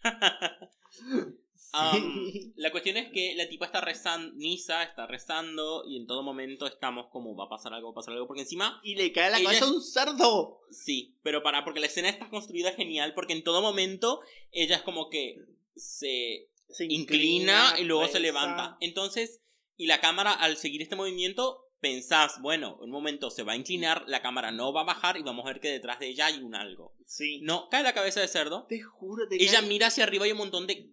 Um, la cuestión es que la tipa está rezando, Nisa está rezando y en todo momento estamos como va a pasar algo, va a pasar algo, porque encima, y le cae a la Ella cabeza es- un cerdo. sí, pero para, porque la escena está construida genial, porque en todo momento ella es como que se Se inclina y luego se levanta. Entonces, y la cámara al seguir este movimiento, pensás, bueno, en un momento se va a inclinar, la cámara no va a bajar y vamos a ver que detrás de ella hay un algo. Sí. No, cae la cabeza de cerdo. Te juro, te Ella cae mira hacia arriba y hay un montón de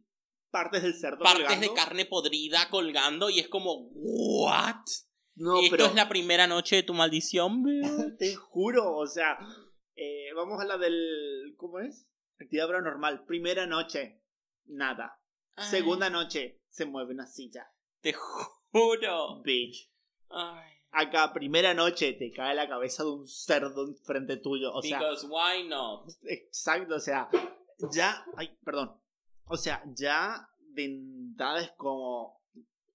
partes del cerdo. partes colgando. de carne podrida colgando y es como, ¿what? No, Esto pero es la primera noche de tu maldición, te juro, o sea, eh, vamos a la del. ¿Cómo es? Actividad paranormal. Primera noche, nada. Ay, Segunda noche, se mueve una silla. Te juro. Bitch. Ay, Acá, primera noche, te cae la cabeza de un cerdo enfrente tuyo. O sea, because why not? exacto, o sea, ya. Ay, perdón. O sea, ya de entrada es como.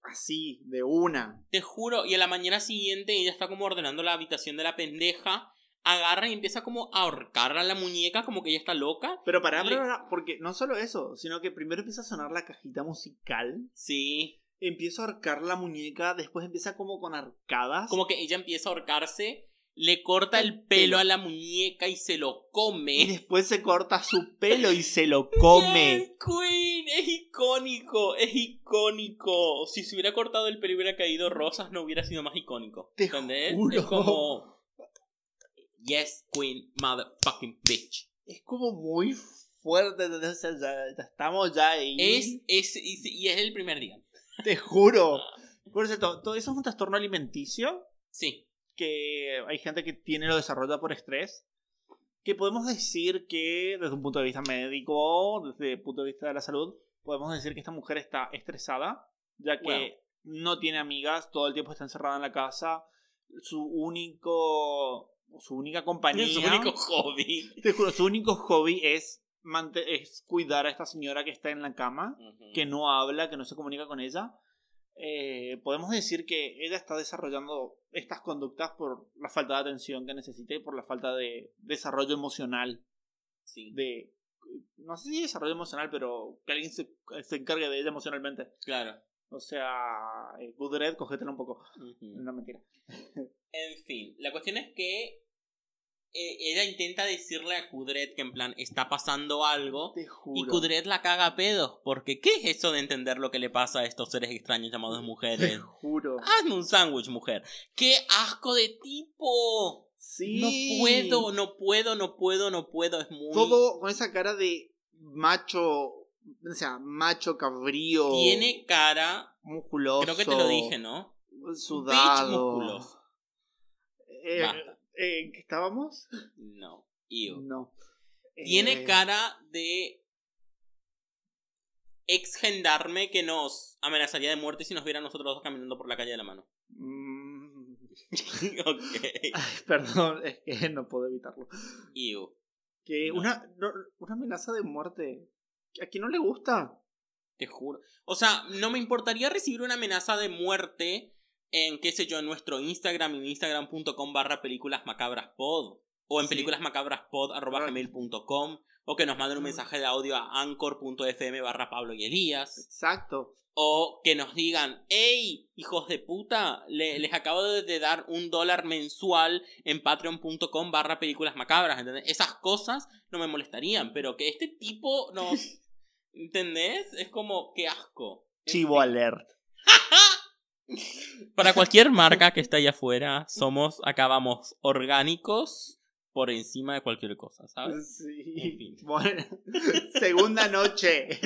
Así, de una. Te juro. Y a la mañana siguiente ella está como ordenando la habitación de la pendeja. Agarra y empieza como a ahorcar a la muñeca como que ella está loca. Pero para, Le- porque no solo eso, sino que primero empieza a sonar la cajita musical. Sí. Empiezo a arcar la muñeca, después empieza como con arcadas. Como que ella empieza a ahorcarse. Le corta el El pelo a la muñeca y se lo Y come. después se corta su pelo y se lo come. Yes, Queen, es icónico, es icónico. Si se hubiera cortado el pelo y hubiera caído rosas, no hubiera sido más icónico. Te ¿Entendés? juro. Es como. Yes, Queen, motherfucking bitch. Es como muy fuerte, sea, ya, ya estamos ya ahí. Es, es, y, y es el primer día. Te juro. Por cierto, todo eso es un trastorno alimenticio Sí. Que hay gente que tiene lo desarrolla por estrés. Que podemos decir que desde un punto de vista médico, desde el punto de vista de la salud, podemos decir que esta mujer está estresada, ya que Bueno. no tiene amigas, todo el tiempo está encerrada en la casa. Su único. Su única compañía. Su único hobby. Te juro, su único hobby es, es cuidar a esta señora que está en la cama que no habla, que no se comunica con ella, eh, podemos decir que ella está desarrollando estas conductas por la falta de atención que necesita y por la falta de desarrollo emocional. Sí, De, no sé si desarrollo emocional, pero que alguien se, se encargue de ella emocionalmente. claro. O sea, eh, Goodred, cogétela un poco. Ujú. No mentira. En fin, la cuestión es que ella intenta decirle a Kudret que en plan está pasando algo Te y juro. Kudret la caga a pedos porque ¿qué es eso de entender lo que le pasa a estos seres extraños llamados Te mujeres? juro. Hazme un sándwich, mujer. ¡Qué asco de tipo! Sí. No puedo, no puedo, no puedo, no puedo. Es muy. Todo con esa cara de macho, o sea, macho cabrío. Tiene cara. musculoso. Creo que te lo dije, ¿no? Sudado. Bitch musculoso. Eh, Basta. Eh, ¿En qué estábamos? No. Ew. No. Tiene Eh, cara de ex gendarme que nos amenazaría de muerte si nos viera nosotros dos caminando por la calle de la mano. mm, ok. ay, perdón, es que no puedo evitarlo. Ew. Que No. una, no, una amenaza de muerte. ¿A quién no le gusta? Te juro. O sea, no me importaría recibir una amenaza de muerte en, qué sé yo, en nuestro Instagram, en instagram.com barra películas macabras pod. O en Sí. películasmacabraspod arroba gmail.com. O que nos manden un mensaje de audio a anchor.fm barra Pablo y Elías. Exacto. O que nos digan, hey, hijos de puta, le- les acabo de, dar un dólar mensual en patreon.com barra películas macabras, ¿entendés? Esas cosas no me molestarían, pero que este tipo nos... ¿Entendés? Es como, qué asco. Chivo alert. Para cualquier marca que esté allá afuera, somos, acá vamos, orgánicos por encima de cualquier cosa, ¿sabes? En Sí. fin. Bueno, segunda noche.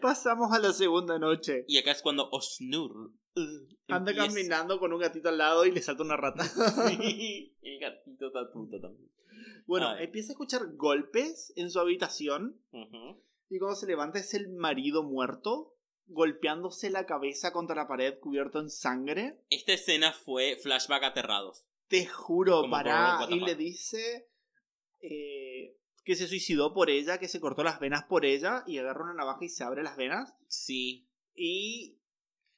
Pasamos a la segunda noche. Y acá es cuando Osnur uh, Anda empieza- caminando con un gatito al lado y le salta una rata. Sí, el gatito está puto también. Bueno, empieza a escuchar golpes en su habitación y cuando se levanta es el marido muerto golpeándose la cabeza contra la pared cubierto en sangre. Esta escena fue flashback aterrados. Te juro, Como para y le dice eh, que se suicidó por ella, que se cortó las venas por ella y agarra una navaja y se abre las venas Sí. y,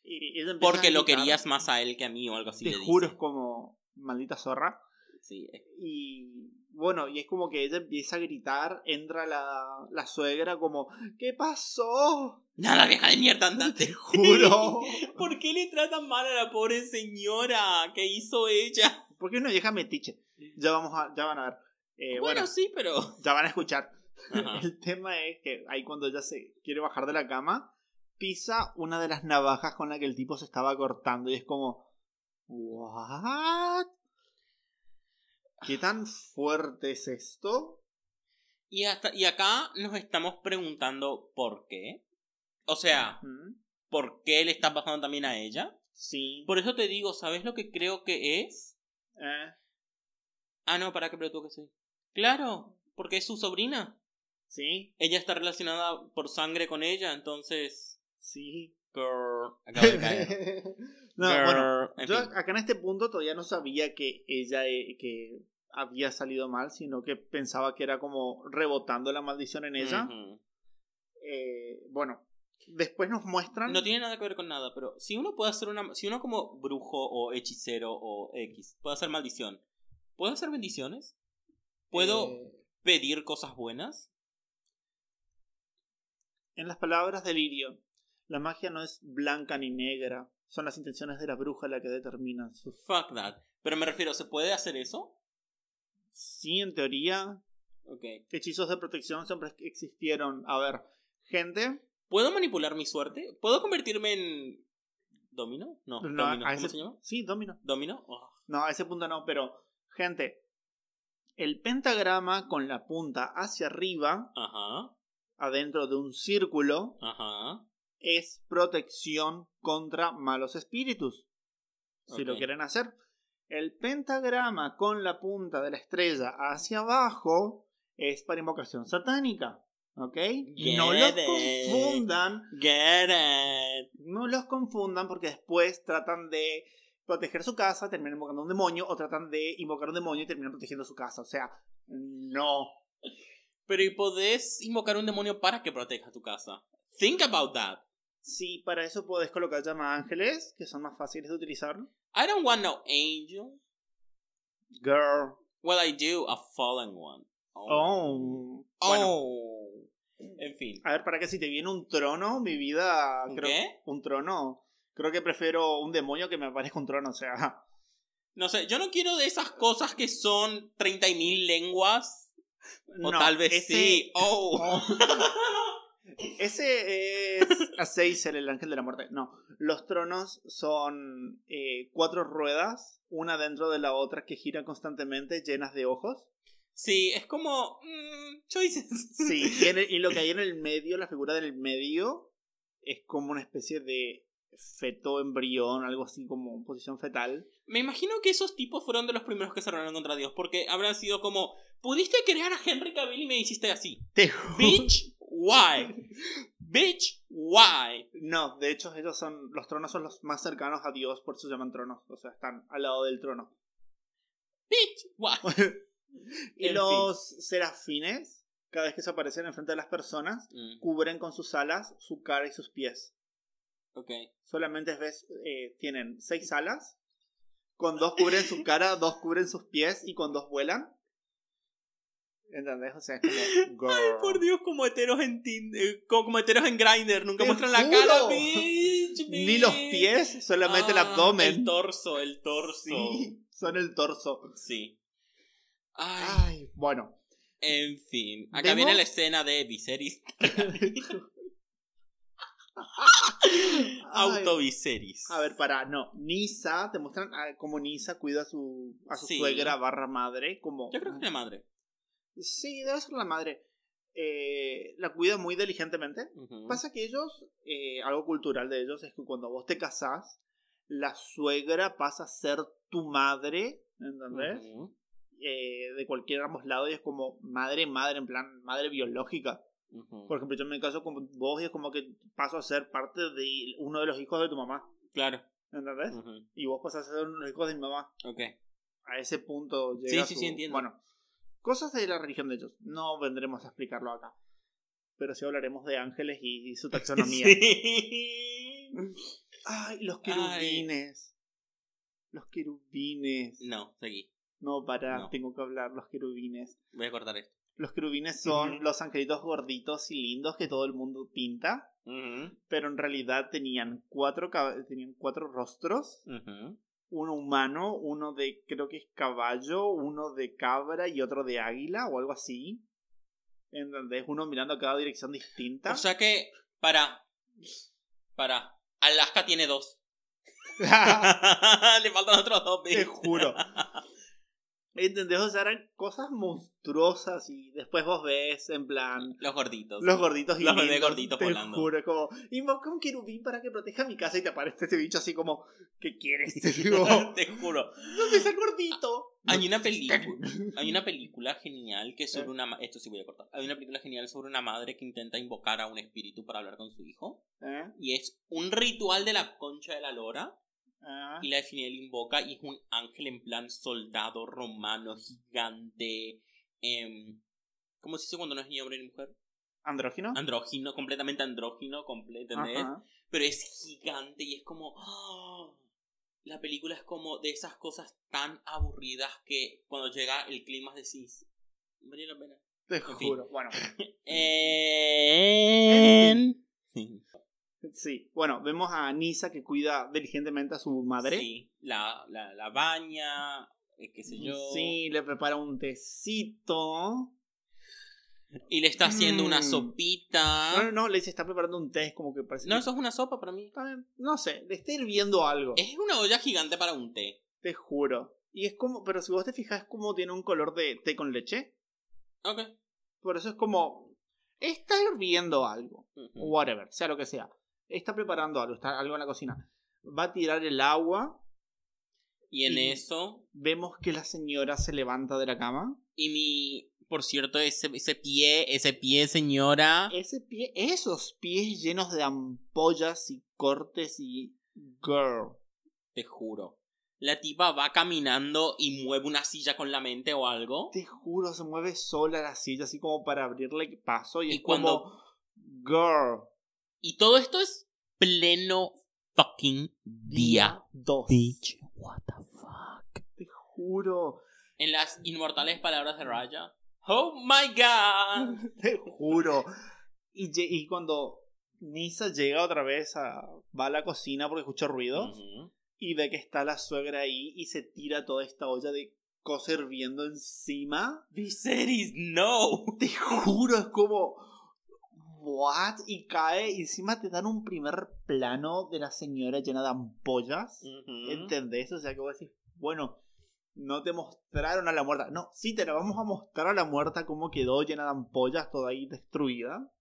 y ella Porque lo querías más a él que a mí o algo así. Te le juro, es como maldita zorra. Sí. es- Y bueno, y es como que ella empieza a gritar, entra la, la suegra como, ¿qué pasó? Nada, vieja de mierda, andate. Te juro. ¿Por qué le tratan mal a la pobre señora? ¿Qué hizo ella? Porque es una vieja metiche. Ya vamos a, ya van a ver. Eh, bueno, bueno, sí, pero. ya van a escuchar. Ajá. El tema es que ahí cuando ella se quiere bajar de la cama, pisa una de las navajas con la que el tipo se estaba cortando y es como, ¿what? ¿Qué tan fuerte es esto? Y, hasta, y acá nos estamos preguntando por qué. O sea. ¿por qué le está pasando también a ella? Sí. Por eso te digo, ¿sabes lo que creo que es? Eh, Ah, no, para qué pelotudo que soy. Claro, porque es su sobrina. sí. Ella está relacionada por sangre con ella, entonces. Sí. Girl. Acabo de caer. no, Girl. bueno. En Yo fin. acá en este punto todavía no sabía que ella eh, que había salido mal, sino que pensaba que era como rebotando la maldición en ella. Eh, bueno, después nos muestran. No tiene nada que ver con nada, pero si uno puede hacer una. Si uno como brujo o hechicero o X puede hacer maldición, ¿puedo hacer bendiciones? ¿Puedo eh, pedir cosas buenas? en las palabras de Lirio, la magia no es blanca ni negra, son las intenciones de la bruja la que determinan su. Fuck that. Pero me refiero, ¿se puede hacer eso? Sí, en teoría, Ok. hechizos de protección siempre existieron. A ver, gente. ¿Puedo manipular mi suerte? ¿Puedo convertirme en. ¿Domino? No, no, domino. ¿Cómo ese- se llama? Sí, domino. ¿Domino? Oh. No, a ese punto no, pero, gente, El pentagrama con la punta hacia arriba, Ajá. adentro de un círculo, Ajá. es protección contra malos espíritus. Si lo quieren hacer. El pentagrama con la punta de la estrella hacia abajo es para invocación satánica. ¿Ok? no los confundan. Get it. No los confundan porque después tratan de proteger su casa, terminan invocando un demonio, o tratan de invocar un demonio y terminan protegiendo su casa. O sea, no. Pero ¿y podés invocar un demonio para que proteja tu casa? Think about that. Sí, para eso podés colocar llama ángeles, que son más fáciles de utilizar. I don't want no angel. Girl. Well, I do, a fallen one. Oh. Bueno, Oh. En fin. a ver, para que si te viene un trono, mi vida. ¿Un Creo, qué? Un trono. Creo que prefiero un demonio que me aparezca un trono, o sea. No sé, yo no quiero de esas cosas que son 30.000 lenguas. O no, tal vez ese- sí. Oh. Ese es Azazel, el ángel de la muerte. No, los tronos son eh, cuatro ruedas, una dentro de la otra que giran constantemente, llenas de ojos. Sí, es como. mm, choices. Sí, y, en el- y lo que hay en el medio, la figura del medio, es como una especie de feto, embrión, algo así como posición fetal. Me imagino que esos tipos fueron de los primeros que se rebelaron contra Dios. Porque habrán sido como. Pudiste crear a Henry Cavill y me hiciste así. Te Bitch, why? Bitch, why? No, de hecho, ellos son. Los tronos son los más cercanos a Dios, por eso se llaman tronos. O sea, están al lado del trono. Bitch, why? y los serafines, cada vez que se aparecen enfrente de las personas, Mm, cubren con sus alas su cara y sus pies. ok. Solamente ves, eh, tienen seis alas. Con dos cubren su cara, dos cubren sus pies y con dos vuelan. ¿Entendés? O sea, es como. Ay, por Dios, como heteros en Tinder, como, heteros en Grindr, nunca ¡Te muestran la cara, bitch, Ni los bitch. pies, solamente el Ah, abdomen. El torso, el torso. Sí, son el torso. Sí. Ay, Ay, bueno. en fin. Acá ¿Vemos? viene la escena de Viserys. Ay. Autoviserys. A ver, para, no. Nisa, te muestran ah, cómo Nisa cuida a su, a su Sí. suegra barra madre. Como, Yo creo que es la madre. Sí, debe ser la madre. Eh, la cuida muy diligentemente. Pasa que ellos, eh, algo cultural de ellos es que cuando vos te casás, la suegra pasa a ser tu madre, ¿entendés? Eh, de cualquier ambos lados y es como madre, madre, en plan madre biológica. Por ejemplo, yo me caso con vos y es como que paso a ser parte de uno de los hijos de tu mamá, Claro. ¿entendés? Ujú. Y vos pasas a ser uno de los hijos de mi mamá. Ok. A ese punto llega Sí, sí, su- sí, entiendo. Bueno, cosas de la religión de ellos. No vendremos a explicarlo acá. Pero sí hablaremos de ángeles y, y su taxonomía. Sí. Ay, los querubines. Los querubines. No, seguí. No, para, No. tengo que hablar, los querubines. Voy a cortar esto. Los querubines son los angelitos gorditos y lindos que todo el mundo pinta, pero en realidad tenían cuatro, tenían cuatro rostros, uno humano, uno de creo que es caballo, uno de cabra y otro de águila o algo así. ¿Entendés? Uno mirando a cada dirección distinta. O sea que, para. Para. Alaska tiene dos. Le faltan otros dos. Te juro. ¿Entendés? O sea, eran cosas monstruosas y después vos ves en plan Los gorditos. los gorditos y Los bebés gorditos te volando. juro, como invoca un querubín para que proteja mi casa y te aparece este bicho así como ¿qué quieres? Te digo, Te juro. ¿dónde está el gordito? Hay una película. Hay una película genial que es sobre una esto sí voy a cortar. Hay una película genial sobre una madre que intenta invocar a un espíritu para hablar con su hijo ¿Eh? y es un ritual de la concha de la lora Ah. y la de Finiel invoca y es un ángel en plan soldado romano gigante em, ¿cómo se dice cuando no es ni hombre ni mujer? ¿Andrógino? andrógino completamente andrógino completo ¿entendés? Ajá. pero es gigante y es como ¡ah! la película es como de esas cosas tan aburridas que cuando llega el clima decís vale la pena Te fin. juro. Bueno, En... sí. Bueno, vemos a Nisa que cuida diligentemente a su madre. Sí, la, la, la baña, eh, qué sé yo. Sí, le prepara un tecito. Y le está haciendo una Mm. sopita. No, no, no, le dice, está preparando un té, como que parece. No, que- eso es una sopa para mí. No sé, le está hirviendo algo. Es una olla gigante para un té. Te juro. Y es como, pero si vos te fijas, es como tiene un color de té con leche. Ok. Por eso es como, está hirviendo algo. Whatever, sea lo que sea. Está preparando algo, está algo en la cocina. Va a tirar el agua. Y en Y- eso. Vemos que la señora se levanta de la cama. Y mi. Por cierto, ese, ese pie, ese pie, señora. Ese pie, esos pies llenos de ampollas y cortes y. Girl. Te juro. La tipa va caminando y mueve una silla con la mente o algo. Te juro, se mueve sola la silla así como para abrirle paso. Y, Y es cuando- como. Girl. Y todo esto es pleno fucking día. 2. Bitch, what the fuck. Te juro. En las inmortales palabras de Raya. Oh my god. Te juro. Y, y cuando Nisa llega otra vez a. va a la cocina porque escucha ruidos. Ujú. Y ve que está la suegra ahí y se tira toda esta olla de cosa hirviendo encima. Viserys, no. Te juro, es como. ¿What? Y cae y encima te dan un primer plano de la señora llena de ampollas. Ujú. ¿Entendés? O sea que vos decís, bueno, no te mostraron a la muerta. No, sí te la vamos a mostrar a la muerta cómo quedó llena de ampollas, toda ahí destruida,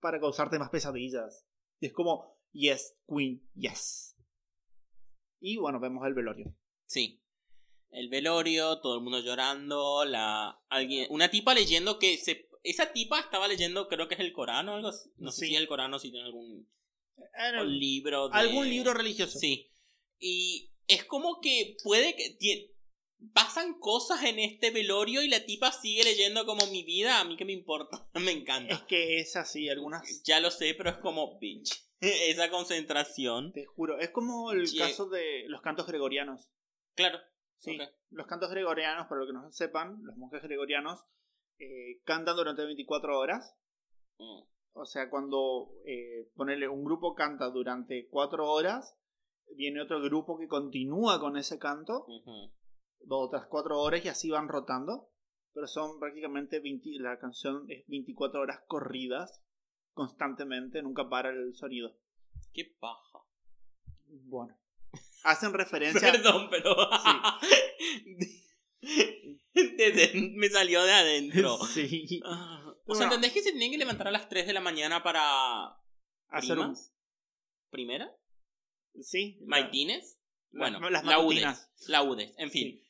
para causarte más pesadillas. Y es como, yes, Queen, yes. Y bueno, vemos el velorio. Sí. El velorio, todo el mundo llorando, la alguien, una tipa leyendo que se esa tipa estaba leyendo, creo que es el Corán o algo así. No sé si es el Corán o si tiene algún el- libro de... Algún libro religioso. Sí. Y es como que puede que pasan cosas en este velorio y la tipa sigue leyendo como mi vida, a mí que me importa, me Es encanta. que es así, algunas... Ya lo sé, pero es como bitch. Esa concentración. Te juro, es como el Ye- caso de los cantos gregorianos. Claro. Sí, los cantos gregorianos, para los que no sepan, los monjes gregorianos eh, cantan durante 24 horas. Mm. O sea, cuando eh, ponerle un grupo canta durante 4 horas, viene otro grupo que continúa con ese canto, Ujú. dos otras 4 horas y así van rotando. Pero son prácticamente 20, la canción es 24 horas corridas constantemente, nunca para el sonido. Qué paja. Bueno, hacen referencia. Perdón, pero. Desde- me salió de adentro. sí, Ah, O Bueno. sea, ¿entendés que se tienen que levantar a las 3 de la mañana para. hacer un-? ¿Primera? Sí, ¿Maitines? Bueno, las laudes. Laudes, en fin.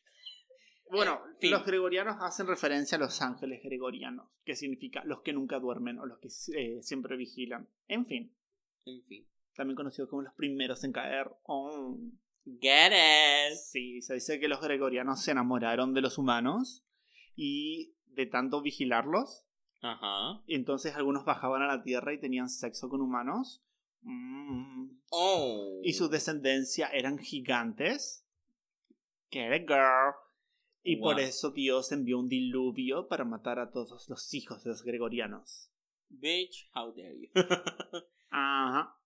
Bueno, fin. los gregorianos hacen referencia a los ángeles gregorianos, que significa los que nunca duermen o los que eh, siempre vigilan. En fin, En fin. también conocidos como los primeros en caer. Oh. Get it. Sí, se dice que los gregorianos se enamoraron de los humanos y de tanto vigilarlos, Ajá. entonces algunos bajaban a la tierra y tenían sexo con humanos. Mm. Oh. Y su descendencia eran gigantes. Get it, girl. Y por eso Dios envió un diluvio para matar a todos los hijos de los gregorianos. Bitch, how dare you. Ajá.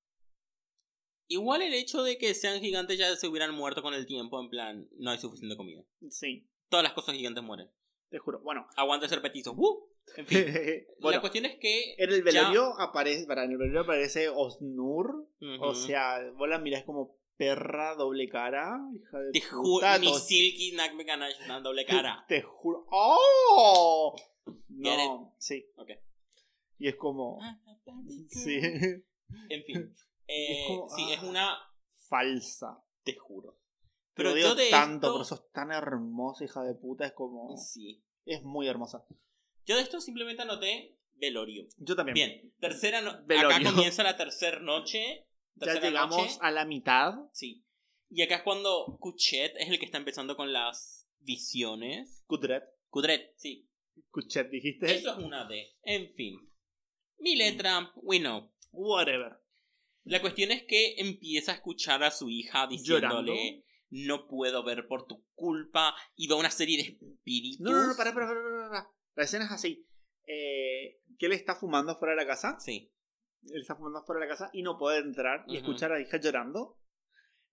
Igual el hecho de que sean gigantes ya se hubieran muerto con el tiempo, en plan, no hay suficiente comida. Sí, Todas las cosas gigantes mueren. te juro. Bueno, Aguanta ser petizo. ¡Woo! En fin. La cuestión es que. en el ya- velorio aparece, para en el velorio aparece Osnur. O sea, vos la mirás como perra doble cara, hija de Te juro, mi Silky Nakme Ganache una doble cara. Te juro. ¡Oh! No, sí. Ok. Y es como. Sí. En fin. Eh, como, sí, es ah. una. Falsa. Te juro. Pero yo de tanto, esto- pero sos tan hermosa, hija de puta, es como. Sí. Es muy hermosa. Yo de esto simplemente anoté velorio. Yo también. Bien, tercera no- acá comienza la tercera noche. Ya llegamos noche. a la mitad. Sí. Y acá es cuando Kuchet es el que está empezando con las visiones. Kudret. Kudret, sí. Kuchet, dijiste. Eso es una D. En fin. Mi letra, we know. Whatever. La cuestión es que empieza a escuchar a su hija diciéndole no puedo ver por tu culpa y va una serie de espíritus. No, no, no, para, para, para, para, para. La escena es así. Eh, que él está fumando fuera de la casa. Sí. Él está fumando fuera de la casa y no puede entrar y escuchar a la hija llorando.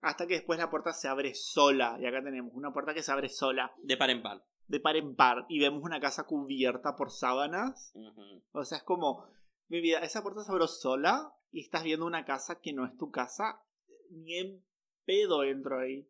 Hasta que después la puerta se abre sola. Y acá tenemos una puerta que se abre sola, De par en par. de par en par. Y vemos una casa cubierta por sábanas. O sea, es como, mi vida, esa puerta se abrió sola y estás viendo una casa que no es tu casa. Ni en pedo entro ahí.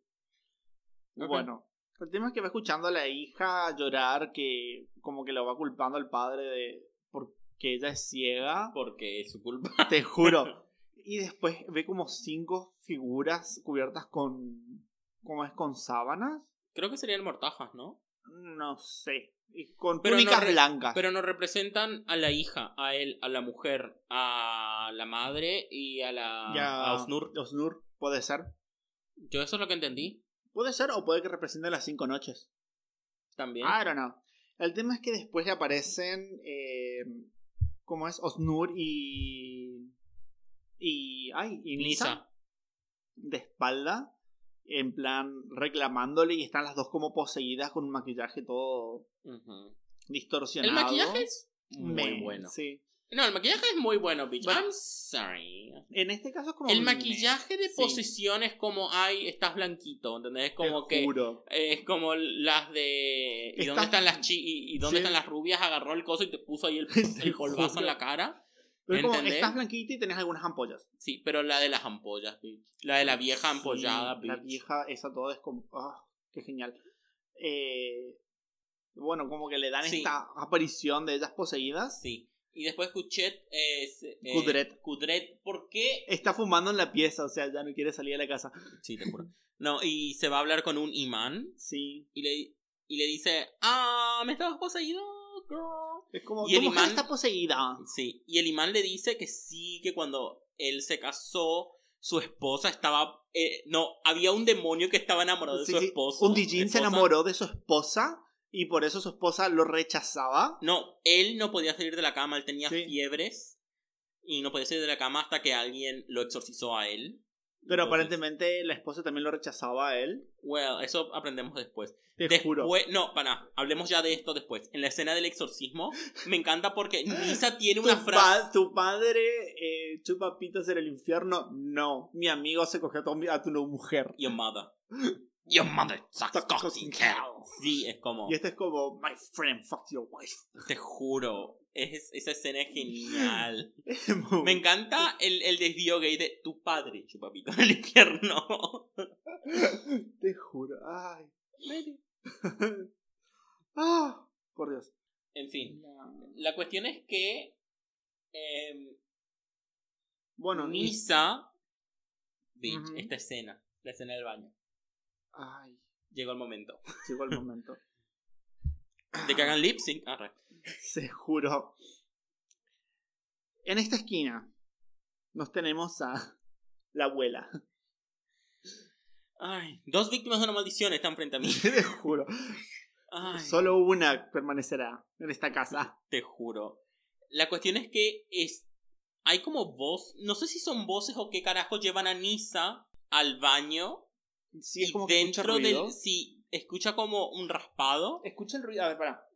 Bueno, El tema es que va escuchando a la hija llorar que como que lo va culpando al padre de porque ella es ciega. Porque es su culpa. Te juro. y después ve como cinco figuras cubiertas con... ¿Cómo es? ¿Con sábanas? Creo que serían mortajas, ¿no? No sé. Y con Pero túnicas no blancas. Pero nos representan a la hija, a él, a la mujer, a la madre y a la a Osnur. Osnur, puede ser. Yo eso es lo que entendí Puede ser o puede que represente las cinco noches. también. I don't know. El tema es que después le aparecen. Eh, ¿Cómo es? Osnur y. Y. Ay, y Nisa. Nisa. De espalda. En plan, reclamándole. Y están las dos como poseídas con un maquillaje todo distorsionado. El maquillaje es muy bueno. Sí. No, el maquillaje es muy bueno, bitch. Bueno. I'm sorry. En este caso es como. El maquillaje de Sí. posición es como, ay, estás blanquito, ¿entendés? Es como Te que... juro. Es como las de... ¿Y Estás- dónde están las chi y, y dónde Sí. están las rubias? Agarró el coso y te puso ahí el, el en la cara. Pero como, estás blanquita y tenés algunas ampollas. Sí, pero la de las ampollas, bitch. La de la vieja Sí, ampollada, La bitch. vieja, esa todo es como. ¡Ah! ¡Qué genial! Eh, bueno, como que le dan Sí. esta aparición de ellas poseídas. Sí. Y después Kuchet es... eh, Kudret. Kudret, ¿por qué? Está fumando en la pieza, o sea, ya no quiere salir de la casa. Sí, te juro. No, y se va a hablar con un imán Sí. y le, y le dice, ah, me estabas poseído, girl. Es como. Y el imán- está poseída. Sí, y el imán le dice que sí, que cuando él se casó, su esposa estaba... eh, no, había un demonio que estaba enamorado de su sí. esposo. Un Dijin se enamoró de su esposa y por eso su esposa lo rechazaba. No, él no podía salir de la cama, él tenía Sí. fiebres y no podía salir de la cama hasta que alguien lo exorcizó a él. Pero Entonces, aparentemente la esposa también lo rechazaba a él. Well, eso aprendemos después. Te después, juro. no, para, hablemos ya de esto después. En la escena del exorcismo, me encanta porque Nisa tiene una frase. pa- tu padre eh, chupa pitos en el infierno. No, mi amigo se cogió a tu, a tu mujer. Your mother. Your mother sucks cocks in hell. Sí, es como. Y este es como, my friend, fuck your wife. Te juro. Es, esa escena es genial. Me encanta el, el desvío gay de tu padre, chupapito, en el infierno. Te juro. Ay. ah, por Dios. En fin, la cuestión es que. em, Bueno, ni... Nisa. Bitch, esta escena, la escena del baño. Ay, Llegó el momento. llegó el momento. De que hagan lip sync. Arre. Se juro. En esta esquina nos tenemos a la abuela. Ay, dos víctimas de una maldición están frente a mí. Te juro. Ay, Solo una permanecerá en esta casa. te juro. La cuestión es que es. Hay como voz. No sé si son voces o qué carajo llevan a Nisa al baño. Sí, es y escucha dentro ruido. del. Sí, escucha como un raspado. Escucha el ruido. A ver, para.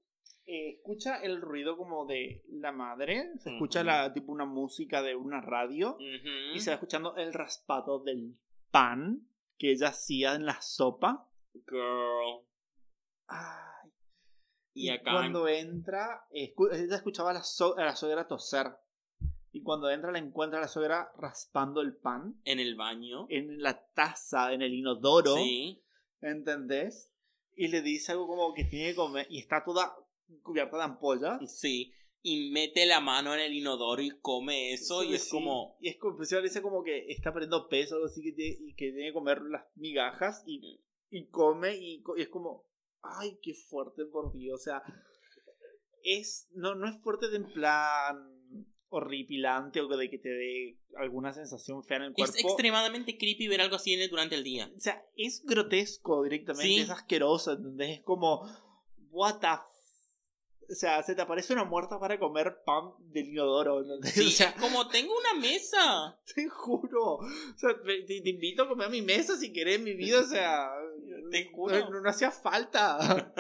Escucha el ruido como de la madre. Se escucha la, tipo una música de una radio. Y se va escuchando el raspado del pan que ella hacía en la sopa. Girl. Ay. Y acá. cuando entra, escu- ella escuchaba a la, so- a la suegra toser. Y cuando entra, la encuentra a la suegra raspando el pan En el baño. en la taza, en el inodoro. Sí. ¿Entendés? Y le dice algo como que tiene que comer. Y está toda cubierta de ampollas. Sí. Y mete la mano en el inodoro y come eso. y es Sí, como. Y es como, parece como que está perdiendo peso o algo así que tiene, y que tiene que comer las migajas y, y come y, y es como. Ay, qué fuerte, por Dios. O sea, es. No, no es fuerte de en plan horripilante o de que te dé alguna sensación fea en el cuerpo. Es extremadamente creepy ver algo así durante el día. O sea, es grotesco directamente, Sí. es asqueroso, ¿entendés? Es como, what the O sea, se te aparece una muerta para comer pan del inodoro. Sí, O sea, como tengo una mesa. te juro. O sea, te, invito a comer a mi mesa si querés, mi vida, o sea, Te juro. no, no hacía falta.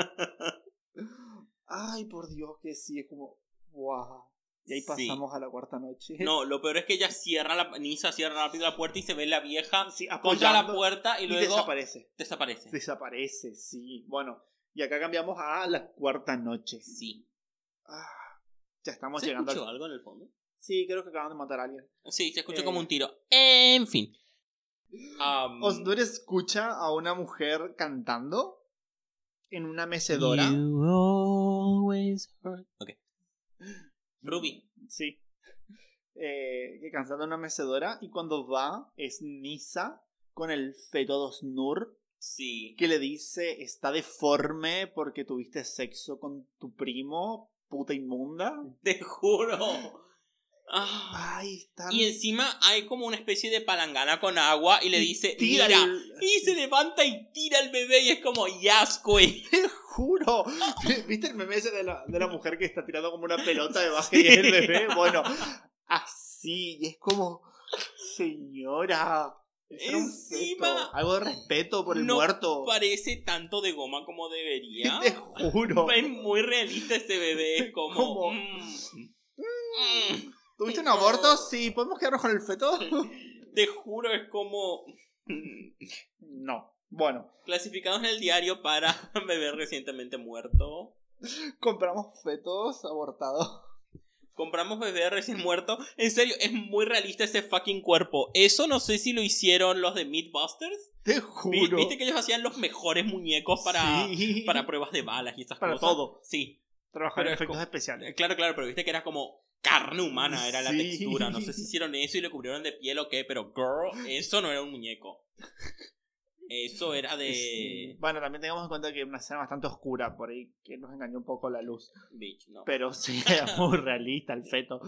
Ay, por Dios, que sí, es como, wow. Y ahí Sí. pasamos a la cuarta noche. No, lo peor es que ella cierra la. Nisa cierra rápido la puerta y se ve la vieja Sí, contra la apoyando puerta y, y luego desaparece. desaparece. Desaparece, sí. Bueno, y acá cambiamos a la cuarta noche. Sí. Ah, ya estamos ¿Se llegando escuchó al... algo en el fondo? Sí, creo que acaban de matar a alguien. Sí, se escuchó Eh. como un tiro. En fin. Osnur escucha a una mujer cantando en una mecedora. You always hurt. Ok. Ruby. Sí. Eh, que cantando en una mecedora. Y cuando va, es Nisa con el feto de Snur. Sí. Que le dice: Está deforme porque tuviste sexo con tu primo, puta inmunda. Te juro. Ah. Ay, está. Y encima hay como una especie de palangana con agua y le Y dice, tira mira, el- y se levanta y tira el bebé y es como, yes, güey. Te juro. ¿Viste el meme ese de la, de la mujer que está tirando como una pelota de básquet y es el bebé? Bueno, así. Y es como, señora. Encima. Algo de respeto por el no muerto. Parece tanto de goma como debería. Te juro. Es muy realista ese bebé, es como... ¿Cómo? mm, mm. ¿Tuviste un aborto? Sí. ¿Podemos quedarnos con el feto? Te juro, es como... No. Bueno, Clasificados en el diario para bebé recientemente muerto. compramos fetos abortados. Compramos bebé recién muerto. En serio, es muy realista ese fucking cuerpo. Eso no sé si lo hicieron los de Meatbusters. Te juro. Viste que ellos hacían los mejores muñecos para, Sí. para pruebas de balas y estas Para cosas. todo. Sí. Trabajar en efectos especiales. Claro, claro, pero viste que era como carne humana, era la textura. No sé si hicieron eso y le cubrieron de piel o qué, pero girl, eso no era un muñeco. Eso era de. Bueno, también tengamos en cuenta que es una escena bastante oscura por ahí, que nos engañó un poco la luz. Bitch, no. Pero sí, era muy realista el feto.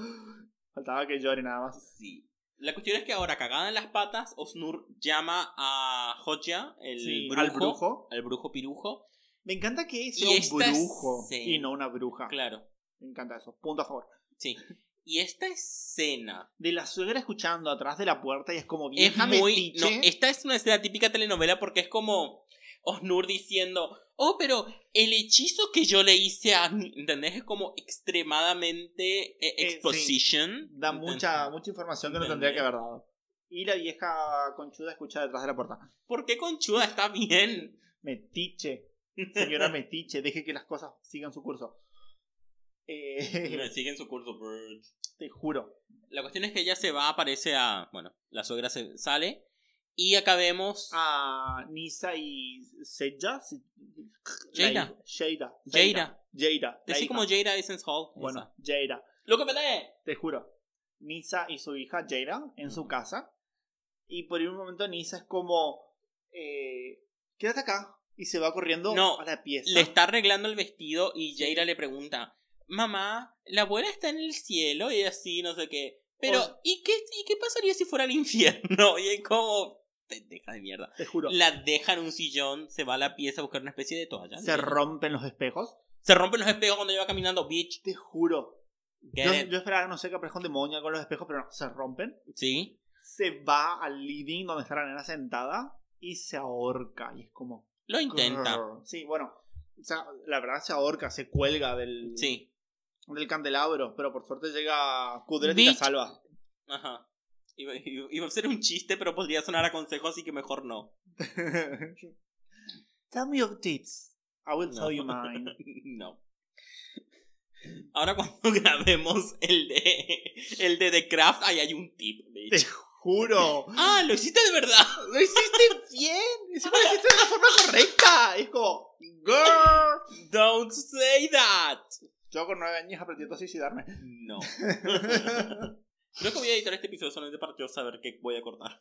Faltaba que llore nada más. Sí. La cuestión es que ahora, cagada en las patas, Osnur llama a Hodja, el Sí, brujo, al brujo. al brujo pirujo. Me encanta que sea un brujo y no una bruja. Claro, Me encanta eso. Punto a favor. sí. Y esta escena De la suegra escuchando atrás de la puerta y es como es vieja muy. metiche. No, esta es una escena típica telenovela porque es como Osnur diciendo. Oh, pero el hechizo que yo le hice a. ¿Entendés? Es como extremadamente eh, sí. exposition. Da mucha, mucha información que no tendría que haber dado. Y la vieja conchuda escucha detrás de la puerta. ¿Por qué conchuda está bien? Metiche. Señora Metiche, deje que las cosas sigan su curso. Eh, Siguen su curso, Bird. te juro. La cuestión es que ella se va, aparece a. Bueno, la suegra se sale. Y acá vemos. A Nisa y Seja. Jada. Jada. Jada. la Decí como Jada Essence Hall. Bueno, Jada. ¡Lo que peleé! Te juro. Nisa y su hija Jada en su casa. Y por un momento Nisa es como. Eh, quédate acá. Y se va corriendo No, a la pieza. Le está arreglando el vestido y Jada le pregunta: Mamá, la abuela está en el cielo y así, no sé qué. Pero, O- ¿y, qué, ¿y qué pasaría si fuera al infierno? Y es como. Pendeja de mierda. Te juro. La deja en un sillón, se va a la pieza a buscar una especie de toalla. Se rompen los espejos. Se rompen los espejos cuando ella va caminando, bitch. Te juro. Yo, yo esperaba, no sé, que aparezca un demonio con los espejos, pero no, se rompen. Sí. Se va al living donde está la nena sentada y se ahorca. Y es como. Lo intenta. grrr. Sí, bueno. O sea, la verdad se ahorca, se cuelga del, Sí. Del candelabro, pero por suerte llega Kudret y la salva. Ajá. Iba, iba- a ser un chiste, pero podría sonar a consejo, así que mejor no. Tell me your tips. I will No. tell you mine. no. Ahora cuando grabemos el de el de The Craft, ahí hay un tip, Te bitch. juro. Ah, lo hiciste de verdad. Lo hiciste bien. Encima lo hiciste de la forma correcta. Es como. Girl. Don't say that. Yo con nueve años aprendí a suicidarme. No. Creo que voy a editar este episodio solamente para yo saber qué voy a cortar.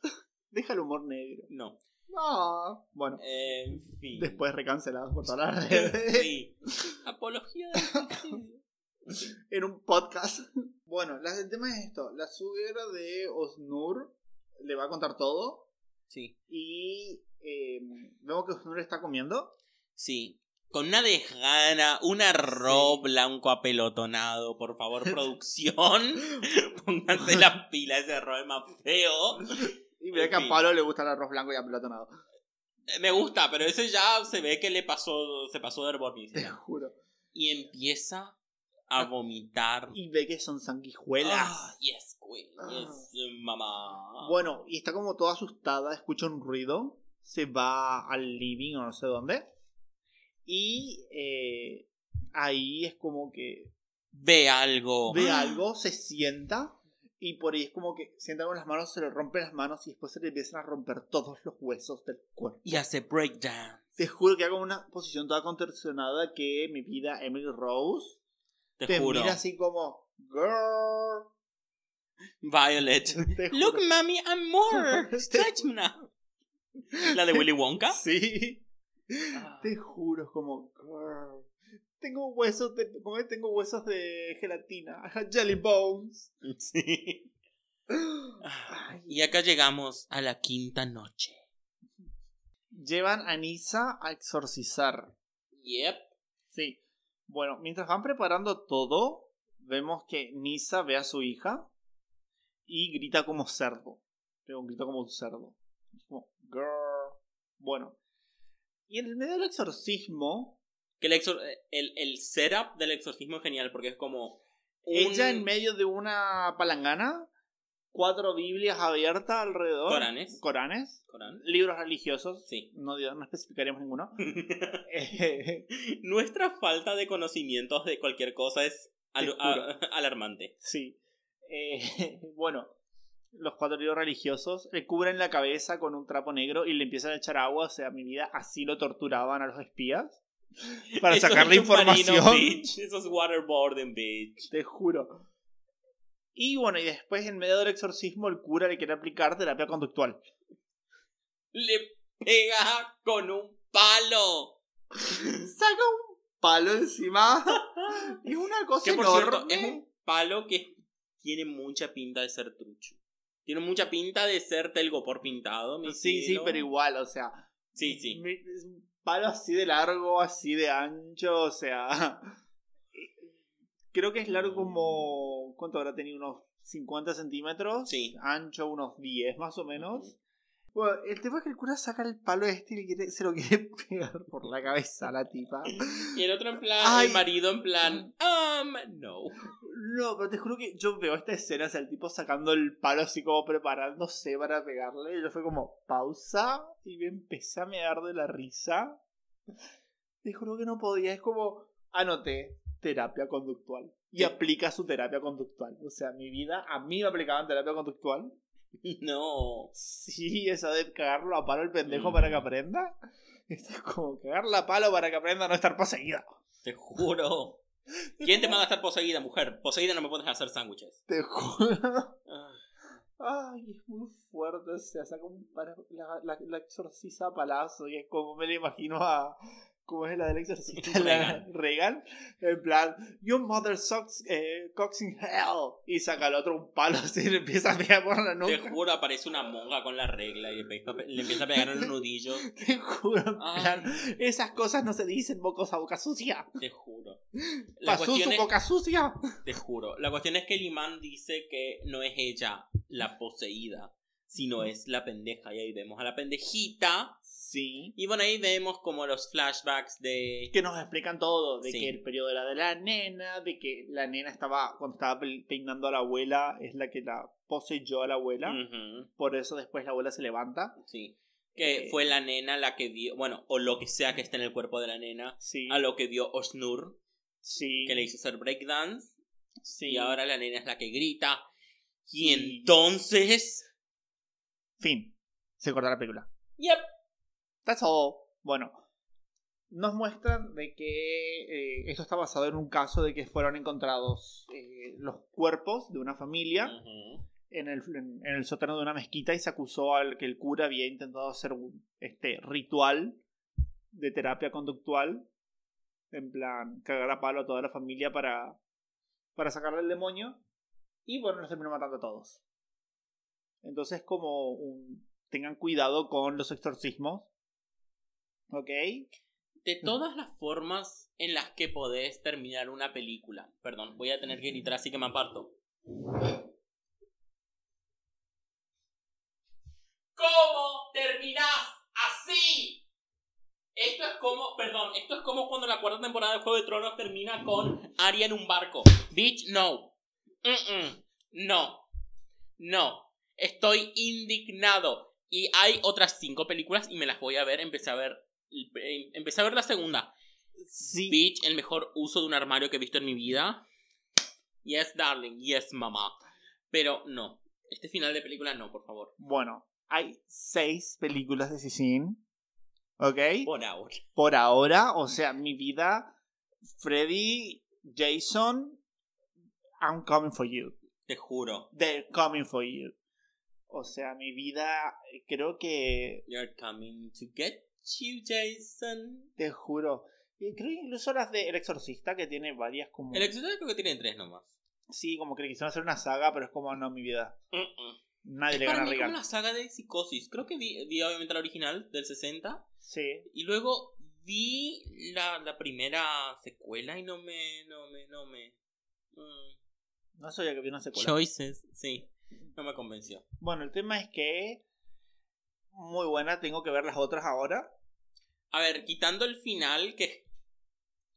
Deja el humor negro. No. No. Bueno. En fin. Después recancelados por todas las redes. Sí. Apología del en un podcast. Bueno, el tema es esto. La suegra de Osnur le va a contar todo. Sí. Y eh, vemos que Osnur está comiendo. Sí. Con una desgana, un arroz blanco apelotonado, por favor, producción. Pónganse la pila, ese arroz es más feo. Y ve En que a. Pablo le gusta el arroz blanco y apelotonado. Eh, Me gusta, pero eso ya se ve que le pasó, se pasó de Te herbonísima. juro. Y empieza a vomitar. Y ve que son sanguijuelas. Ah, yes, queen, Ah. yes, mamá. Bueno, y está como toda asustada, escucha un ruido, se va al living o no sé dónde. Y eh, ahí es como que Ve algo. ve algo, se sienta Y por ahí es como que sientan con las manos, se le rompen las manos y después se le empiezan a romper todos los huesos del cuerpo. Y hace breakdown. Te juro que hago una posición toda contorsionada que mi vida Emily Rose Te, te juro. mira así como girl. Violet. Te juro. Look, mami, I'm more. Stretch me now. La de Willy Wonka. Sí. Ah. Te juro, es como. Tengo huesos de. ¿Cómo es? Tengo huesos de gelatina. Jelly bones. Sí. Ay. Y acá llegamos a la quinta noche. Llevan a Nisa a exorcizar. Yep. Sí. Bueno, mientras van preparando todo, vemos que Nisa ve a su hija y grita como cerdo. Pero un grito como un cerdo. Como, girl. Bueno. Y en el medio del exorcismo, Que el, exor- el, el setup del exorcismo es genial porque es como. un- ella en medio de una palangana, cuatro Biblias abiertas alrededor. Coranes. Coranes. Corán. Libros religiosos. Sí. No, no especificaremos ninguno. Eh, Nuestra falta de conocimientos de cualquier cosa es a- alarmante. Sí. Eh, bueno, los cuatro libros religiosos le cubren la cabeza con un trapo negro y le empiezan a echar agua. O sea, mi vida, así lo torturaban a los espías. Para sacarle es información. bitch. Eso es waterboarding, bitch. Te juro. Y bueno, y después en medio del exorcismo el cura le quiere aplicar terapia conductual. Le pega con un palo. Saca un palo encima. y una cosa Que por enorme. cierto, es un palo que tiene mucha pinta de ser trucho. Tiene mucha pinta de ser telgopor pintado. mi Sí, sí, pero igual, o sea. Sí, sí. Es un palo así de largo, así de ancho, o sea. Creo que es largo como. ¿Cuánto habrá tenido? Unos 50 centímetros. Sí. Ancho unos 10 más o menos. Bueno, el tema es que el cura saca el palo este y le quiere- se lo quiere pegar por la cabeza a la tipa. Y el otro en plan, Ay. el marido en plan, um, no. No, pero te juro que yo veo esta escena, o sea, el tipo sacando el palo así como preparándose para pegarle. Y yo fue como, pausa. Y me empecé a mear de la risa. Te juro que no podía. Es como, anoté terapia conductual. Y Sí. aplica su terapia conductual. O sea, mi vida, a mí me aplicaban terapia conductual. No. Sí, esa de cagarlo a palo el pendejo Mm. para que aprenda. Esto es como cagarla a palo para que aprenda a no estar poseída. Te juro. ¿Quién te manda a estar poseída, mujer? Poseída no me puedes hacer sándwiches. Te juro. Ah, Ay, es muy fuerte, o sea, saca un la, la, la exorciza a palazo y es como me lo imagino a... ¿Cómo es la del exorcista? La. Regan. En plan, your mother sucks eh, cocks in hell. Y saca al otro un palo así y le empieza a pegar por la Te nuca. juro, aparece una monja con la regla y le, empieza a pegar en el nudillo. Te juro, en plan, esas cosas no se dicen bocos a boca sucia. Te juro. La Pasó su es, boca sucia. te juro. La cuestión es que el imán dice que no es ella la poseída, sino es la pendeja. Y ahí vemos a la pendejita. Sí. Y bueno, ahí vemos como los flashbacks de... que nos explican todo, de Sí. que el periodo era de la nena, de que la nena estaba, cuando estaba pe- peinando a la abuela, es la que la poseyó a la abuela, por eso después la abuela se levanta. sí. Que Eh. fue la nena la que vio, bueno, o lo que sea que esté en el cuerpo de la nena, Sí, a lo que vio Osnur, sí, que le hizo hacer breakdance. sí. Y ahora la nena es la que grita. Y Y- entonces... Fin, se corta la película. Yep. That's all. Bueno, nos muestran de que eh, esto está basado en un caso de que fueron encontrados eh, los cuerpos de una familia en el, en, en el sótano de una mezquita y se acusó al que el cura había intentado hacer un este ritual de terapia conductual en plan cagar a palo a toda la familia para para sacarle el demonio y bueno los terminó matando a todos entonces como un tengan cuidado con los exorcismos ok De todas las formas en las que podés terminar una película. Perdón, voy a tener que gritar así que me aparto. ¿Cómo terminás así? Esto es como, perdón, esto es como cuando la cuarta temporada de Juego de Tronos termina con Arya en un barco. Bitch, no. No. No. Estoy indignado. Y hay otras cinco películas y me las voy a ver. Empecé a ver. Empecé a ver la segunda. sí Bitch, el mejor uso de un armario que he visto en mi vida. Yes, darling. Yes, mamá. Pero no. Este final de película no, por favor. Bueno, hay seis películas de Sissin. ¿Ok? Por ahora. Por ahora, o sea, mi vida, Freddy, Jason, I'm coming for you. Te juro. They're coming for you. O sea, mi vida, creo que, You're coming to get you, Jason. te juro, creo que incluso las de El Exorcista, que tiene varias como... El exorcista creo que tiene tres nomás. Sí, como que quisieron hacer una saga, pero es como, no, mi vida. Nadie Es le para gana a mí como Regan. la saga de Psicosis. Creo que vi, vi obviamente la original del 60. Sí. Y luego vi la, la primera secuela y no me. No me. No me. mm. No sabía que había una secuela. Choices, sí. No me convenció. Bueno, el tema es que... Muy buena, tengo que ver las otras ahora. A ver, quitando el final que.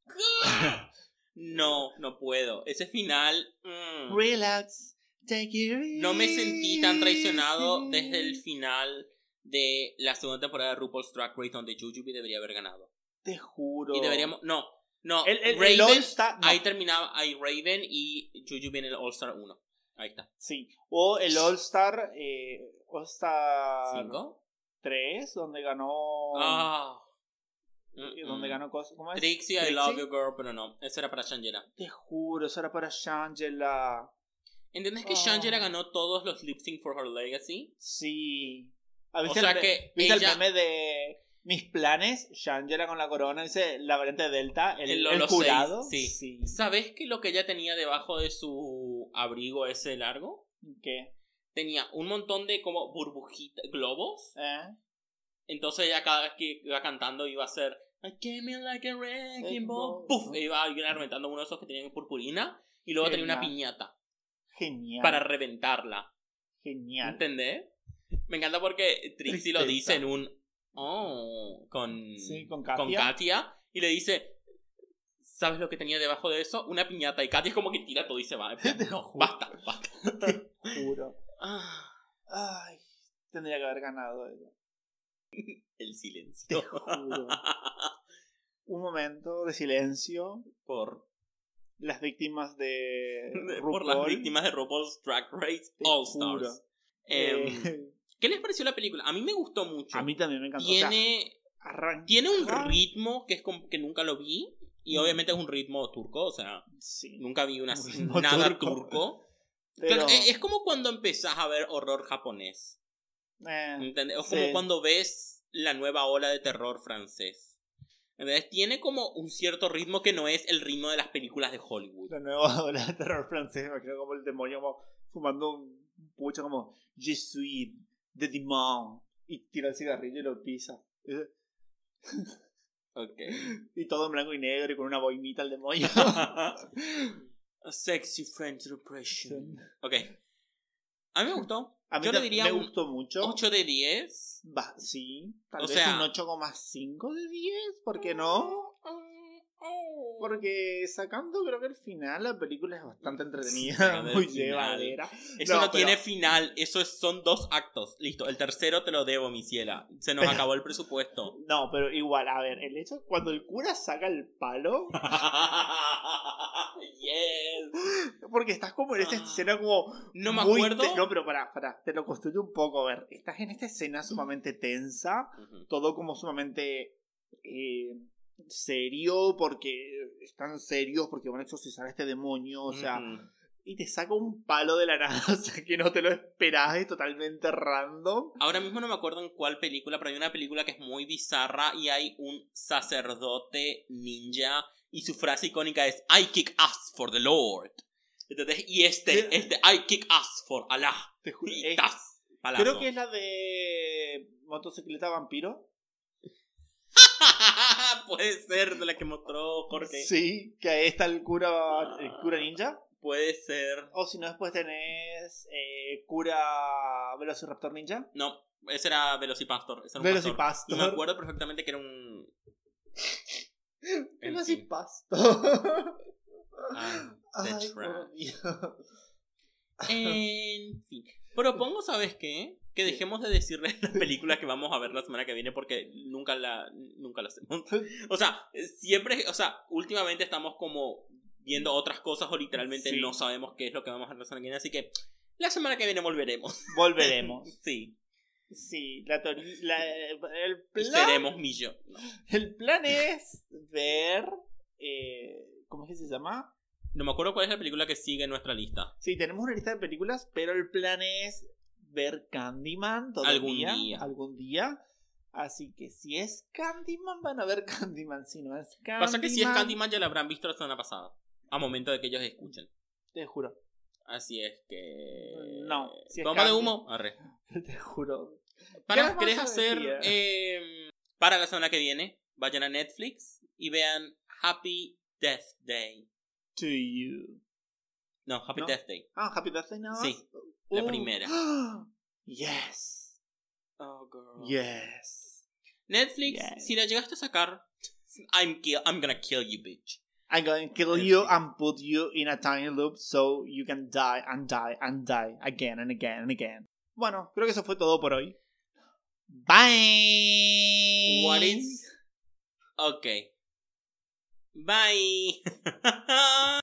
No, no puedo. Ese final. mm, Relax. Take it no me sentí tan traicionado desde el final de la segunda temporada de RuPaul's Drag Race donde Jujubee debería haber ganado. Te juro. Y deberíamos. No, no. El, el, el Raven, All Star- no, Ahí terminaba. Ahí Raven y Jujubee en el All Star 1. Ahí está. Sí. O el All Star. Eh, All Star ¿Cinco? 3, donde ganó. Ah. Mm, donde mm. ganó cosas. ¿Cómo es? Trixie, I love you, girl, pero no. Eso era para Shangela. Te juro, eso era para Shangela. ¿Entendés que Oh. Shangela ganó todos los lip sync for her legacy? Sí. ¿Ah, O ¿Viste, sea el, que ¿viste ella- el meme de mis planes? Shangela con la corona, dice la variante Delta, el, El- el los jurado. seis, sí. ¿Sabes que lo que ella tenía debajo de su abrigo ese largo? ¿Qué? Tenía un montón de como burbujitas, globos. ¿Eh? Entonces ella cada vez que iba cantando iba a hacer I came in like a wrecking ball. Puf, e iba a ir reventando uno de esos que tenían purpurina. Y luego tenía una piñata Genial. para reventarla. Genial. ¿Entendés? Me encanta porque Trixie lo dice en un oh con, Sí, con con Katia. Katia y le dice ¿Sabes lo que tenía debajo de eso? Una piñata y Katia es como que tira todo y se va. Plan, Te no, juro. basta, basta. Juro. Ah, Ay, tendría que haber ganado ella. el Te silencio. juro. Un momento de silencio. por, Las víctimas de. por las víctimas de RuPaul's Drag Race Te All juro. Stars. Em, Eh, ¿Qué les pareció la película? A mí me gustó mucho. a mí también me encantó. O sea, tiene, tiene un ritmo que es como que nunca lo vi. Y Mm. obviamente es un ritmo turco, o sea, Sí. nunca vi una, nada turco. turco. Pero. Claro, es, como cuando empezás a ver horror japonés. eh, ¿entendés? Es Sí. como cuando ves la nueva ola de terror francés. ¿Entendés? Tiene como un cierto ritmo que no es el ritmo de las películas de Hollywood. la nueva ola de terror francés. Me creo como el demonio como fumando un pucho como Je suis de démon. Y tira el cigarrillo y lo pisa. Ok. Y todo en blanco y negro y con una boinita el demonio. A sexy French repression. Ok. A mí me gustó. A mí Yo le diría me un gustó mucho. 8 de 10. Va, sí, tal O vez sea- un 8,5 de 10, ¿por qué no? Porque sacando creo que el final la película es bastante entretenida, muy llevadera. Eso No, no, pero- tiene final, eso es- son dos actos. Listo, el tercero te lo debo, mi ciela. Se nos Pero- acabó el presupuesto. No, pero igual, a ver, el hecho cuando el cura saca el palo, yes. porque estás como en esta Ah. escena como No me acuerdo. te- no, pero pará, pará, te lo construyo un poco, a ver, estás en esta escena sumamente tensa, todo como sumamente eh, serio, porque están serios, porque van a exorcizar a este demonio, o sea, y te saca un palo de la nada, o sea, que no te lo esperás, es totalmente random. Ahora mismo no me acuerdo en cuál película, pero hay una película que es muy bizarra y hay un sacerdote ninja y su frase icónica es I kick ass for the Lord. ¿Entendés? Y este, este I kick ass for Allah. Te juro, es- creo que es la de motocicleta vampiro. Puede ser de la que mostró Jorge. Sí, que ahí está el cura, el cura ninja. Puede ser. O si no, después tenés eh, cura Velociraptor ninja. No, ese era Velocipastor. Ese era un pastor. Y me acuerdo perfectamente que era un. Velocipastor. Ah, Ay, that's por right. Dios. En fin. Propongo, ¿sabes qué? Que dejemos de decirles las películas que vamos a ver la semana que viene porque nunca la, nunca la hacemos. O sea, siempre, o sea, últimamente estamos como viendo otras cosas o literalmente Sí. no sabemos qué es lo que vamos a hacer la semana que viene. Así que La semana que viene volveremos. Volveremos. sí. Sí, la, la- el plan. seremos millones. El plan es ver. eh, ¿Cómo es que se llama? No me acuerdo cuál es la película que sigue en nuestra lista. Sí, tenemos una lista de películas, pero el plan es ver Candyman todavía. Algún día. Algún día. Así que si es Candyman, van a ver Candyman. Si no es Candyman. Pasa que si es Candyman ya la habrán visto la semana pasada. A momento de que ellos escuchen. Te juro. Así es que. No, si es Bomba de humo. Arre. Te juro. Para, ¿Qué ¿Querés hacer eh, para la semana que viene? Vayan a Netflix y vean Happy Death Day. To you. No, Happy ¿No? Death Day. Ah, Happy Death Day nada más. Sí, la Oh. primera. Yes. Oh, girl. Yes. Netflix, Yes. si la llegaste a sacar, I'm, kill I'm gonna kill you, bitch. I'm going to kill you and put you in a tiny loop so you can die and die and die again and again and again. Bueno, creo que eso fue todo por hoy. Bye. What is. Ok. Bye.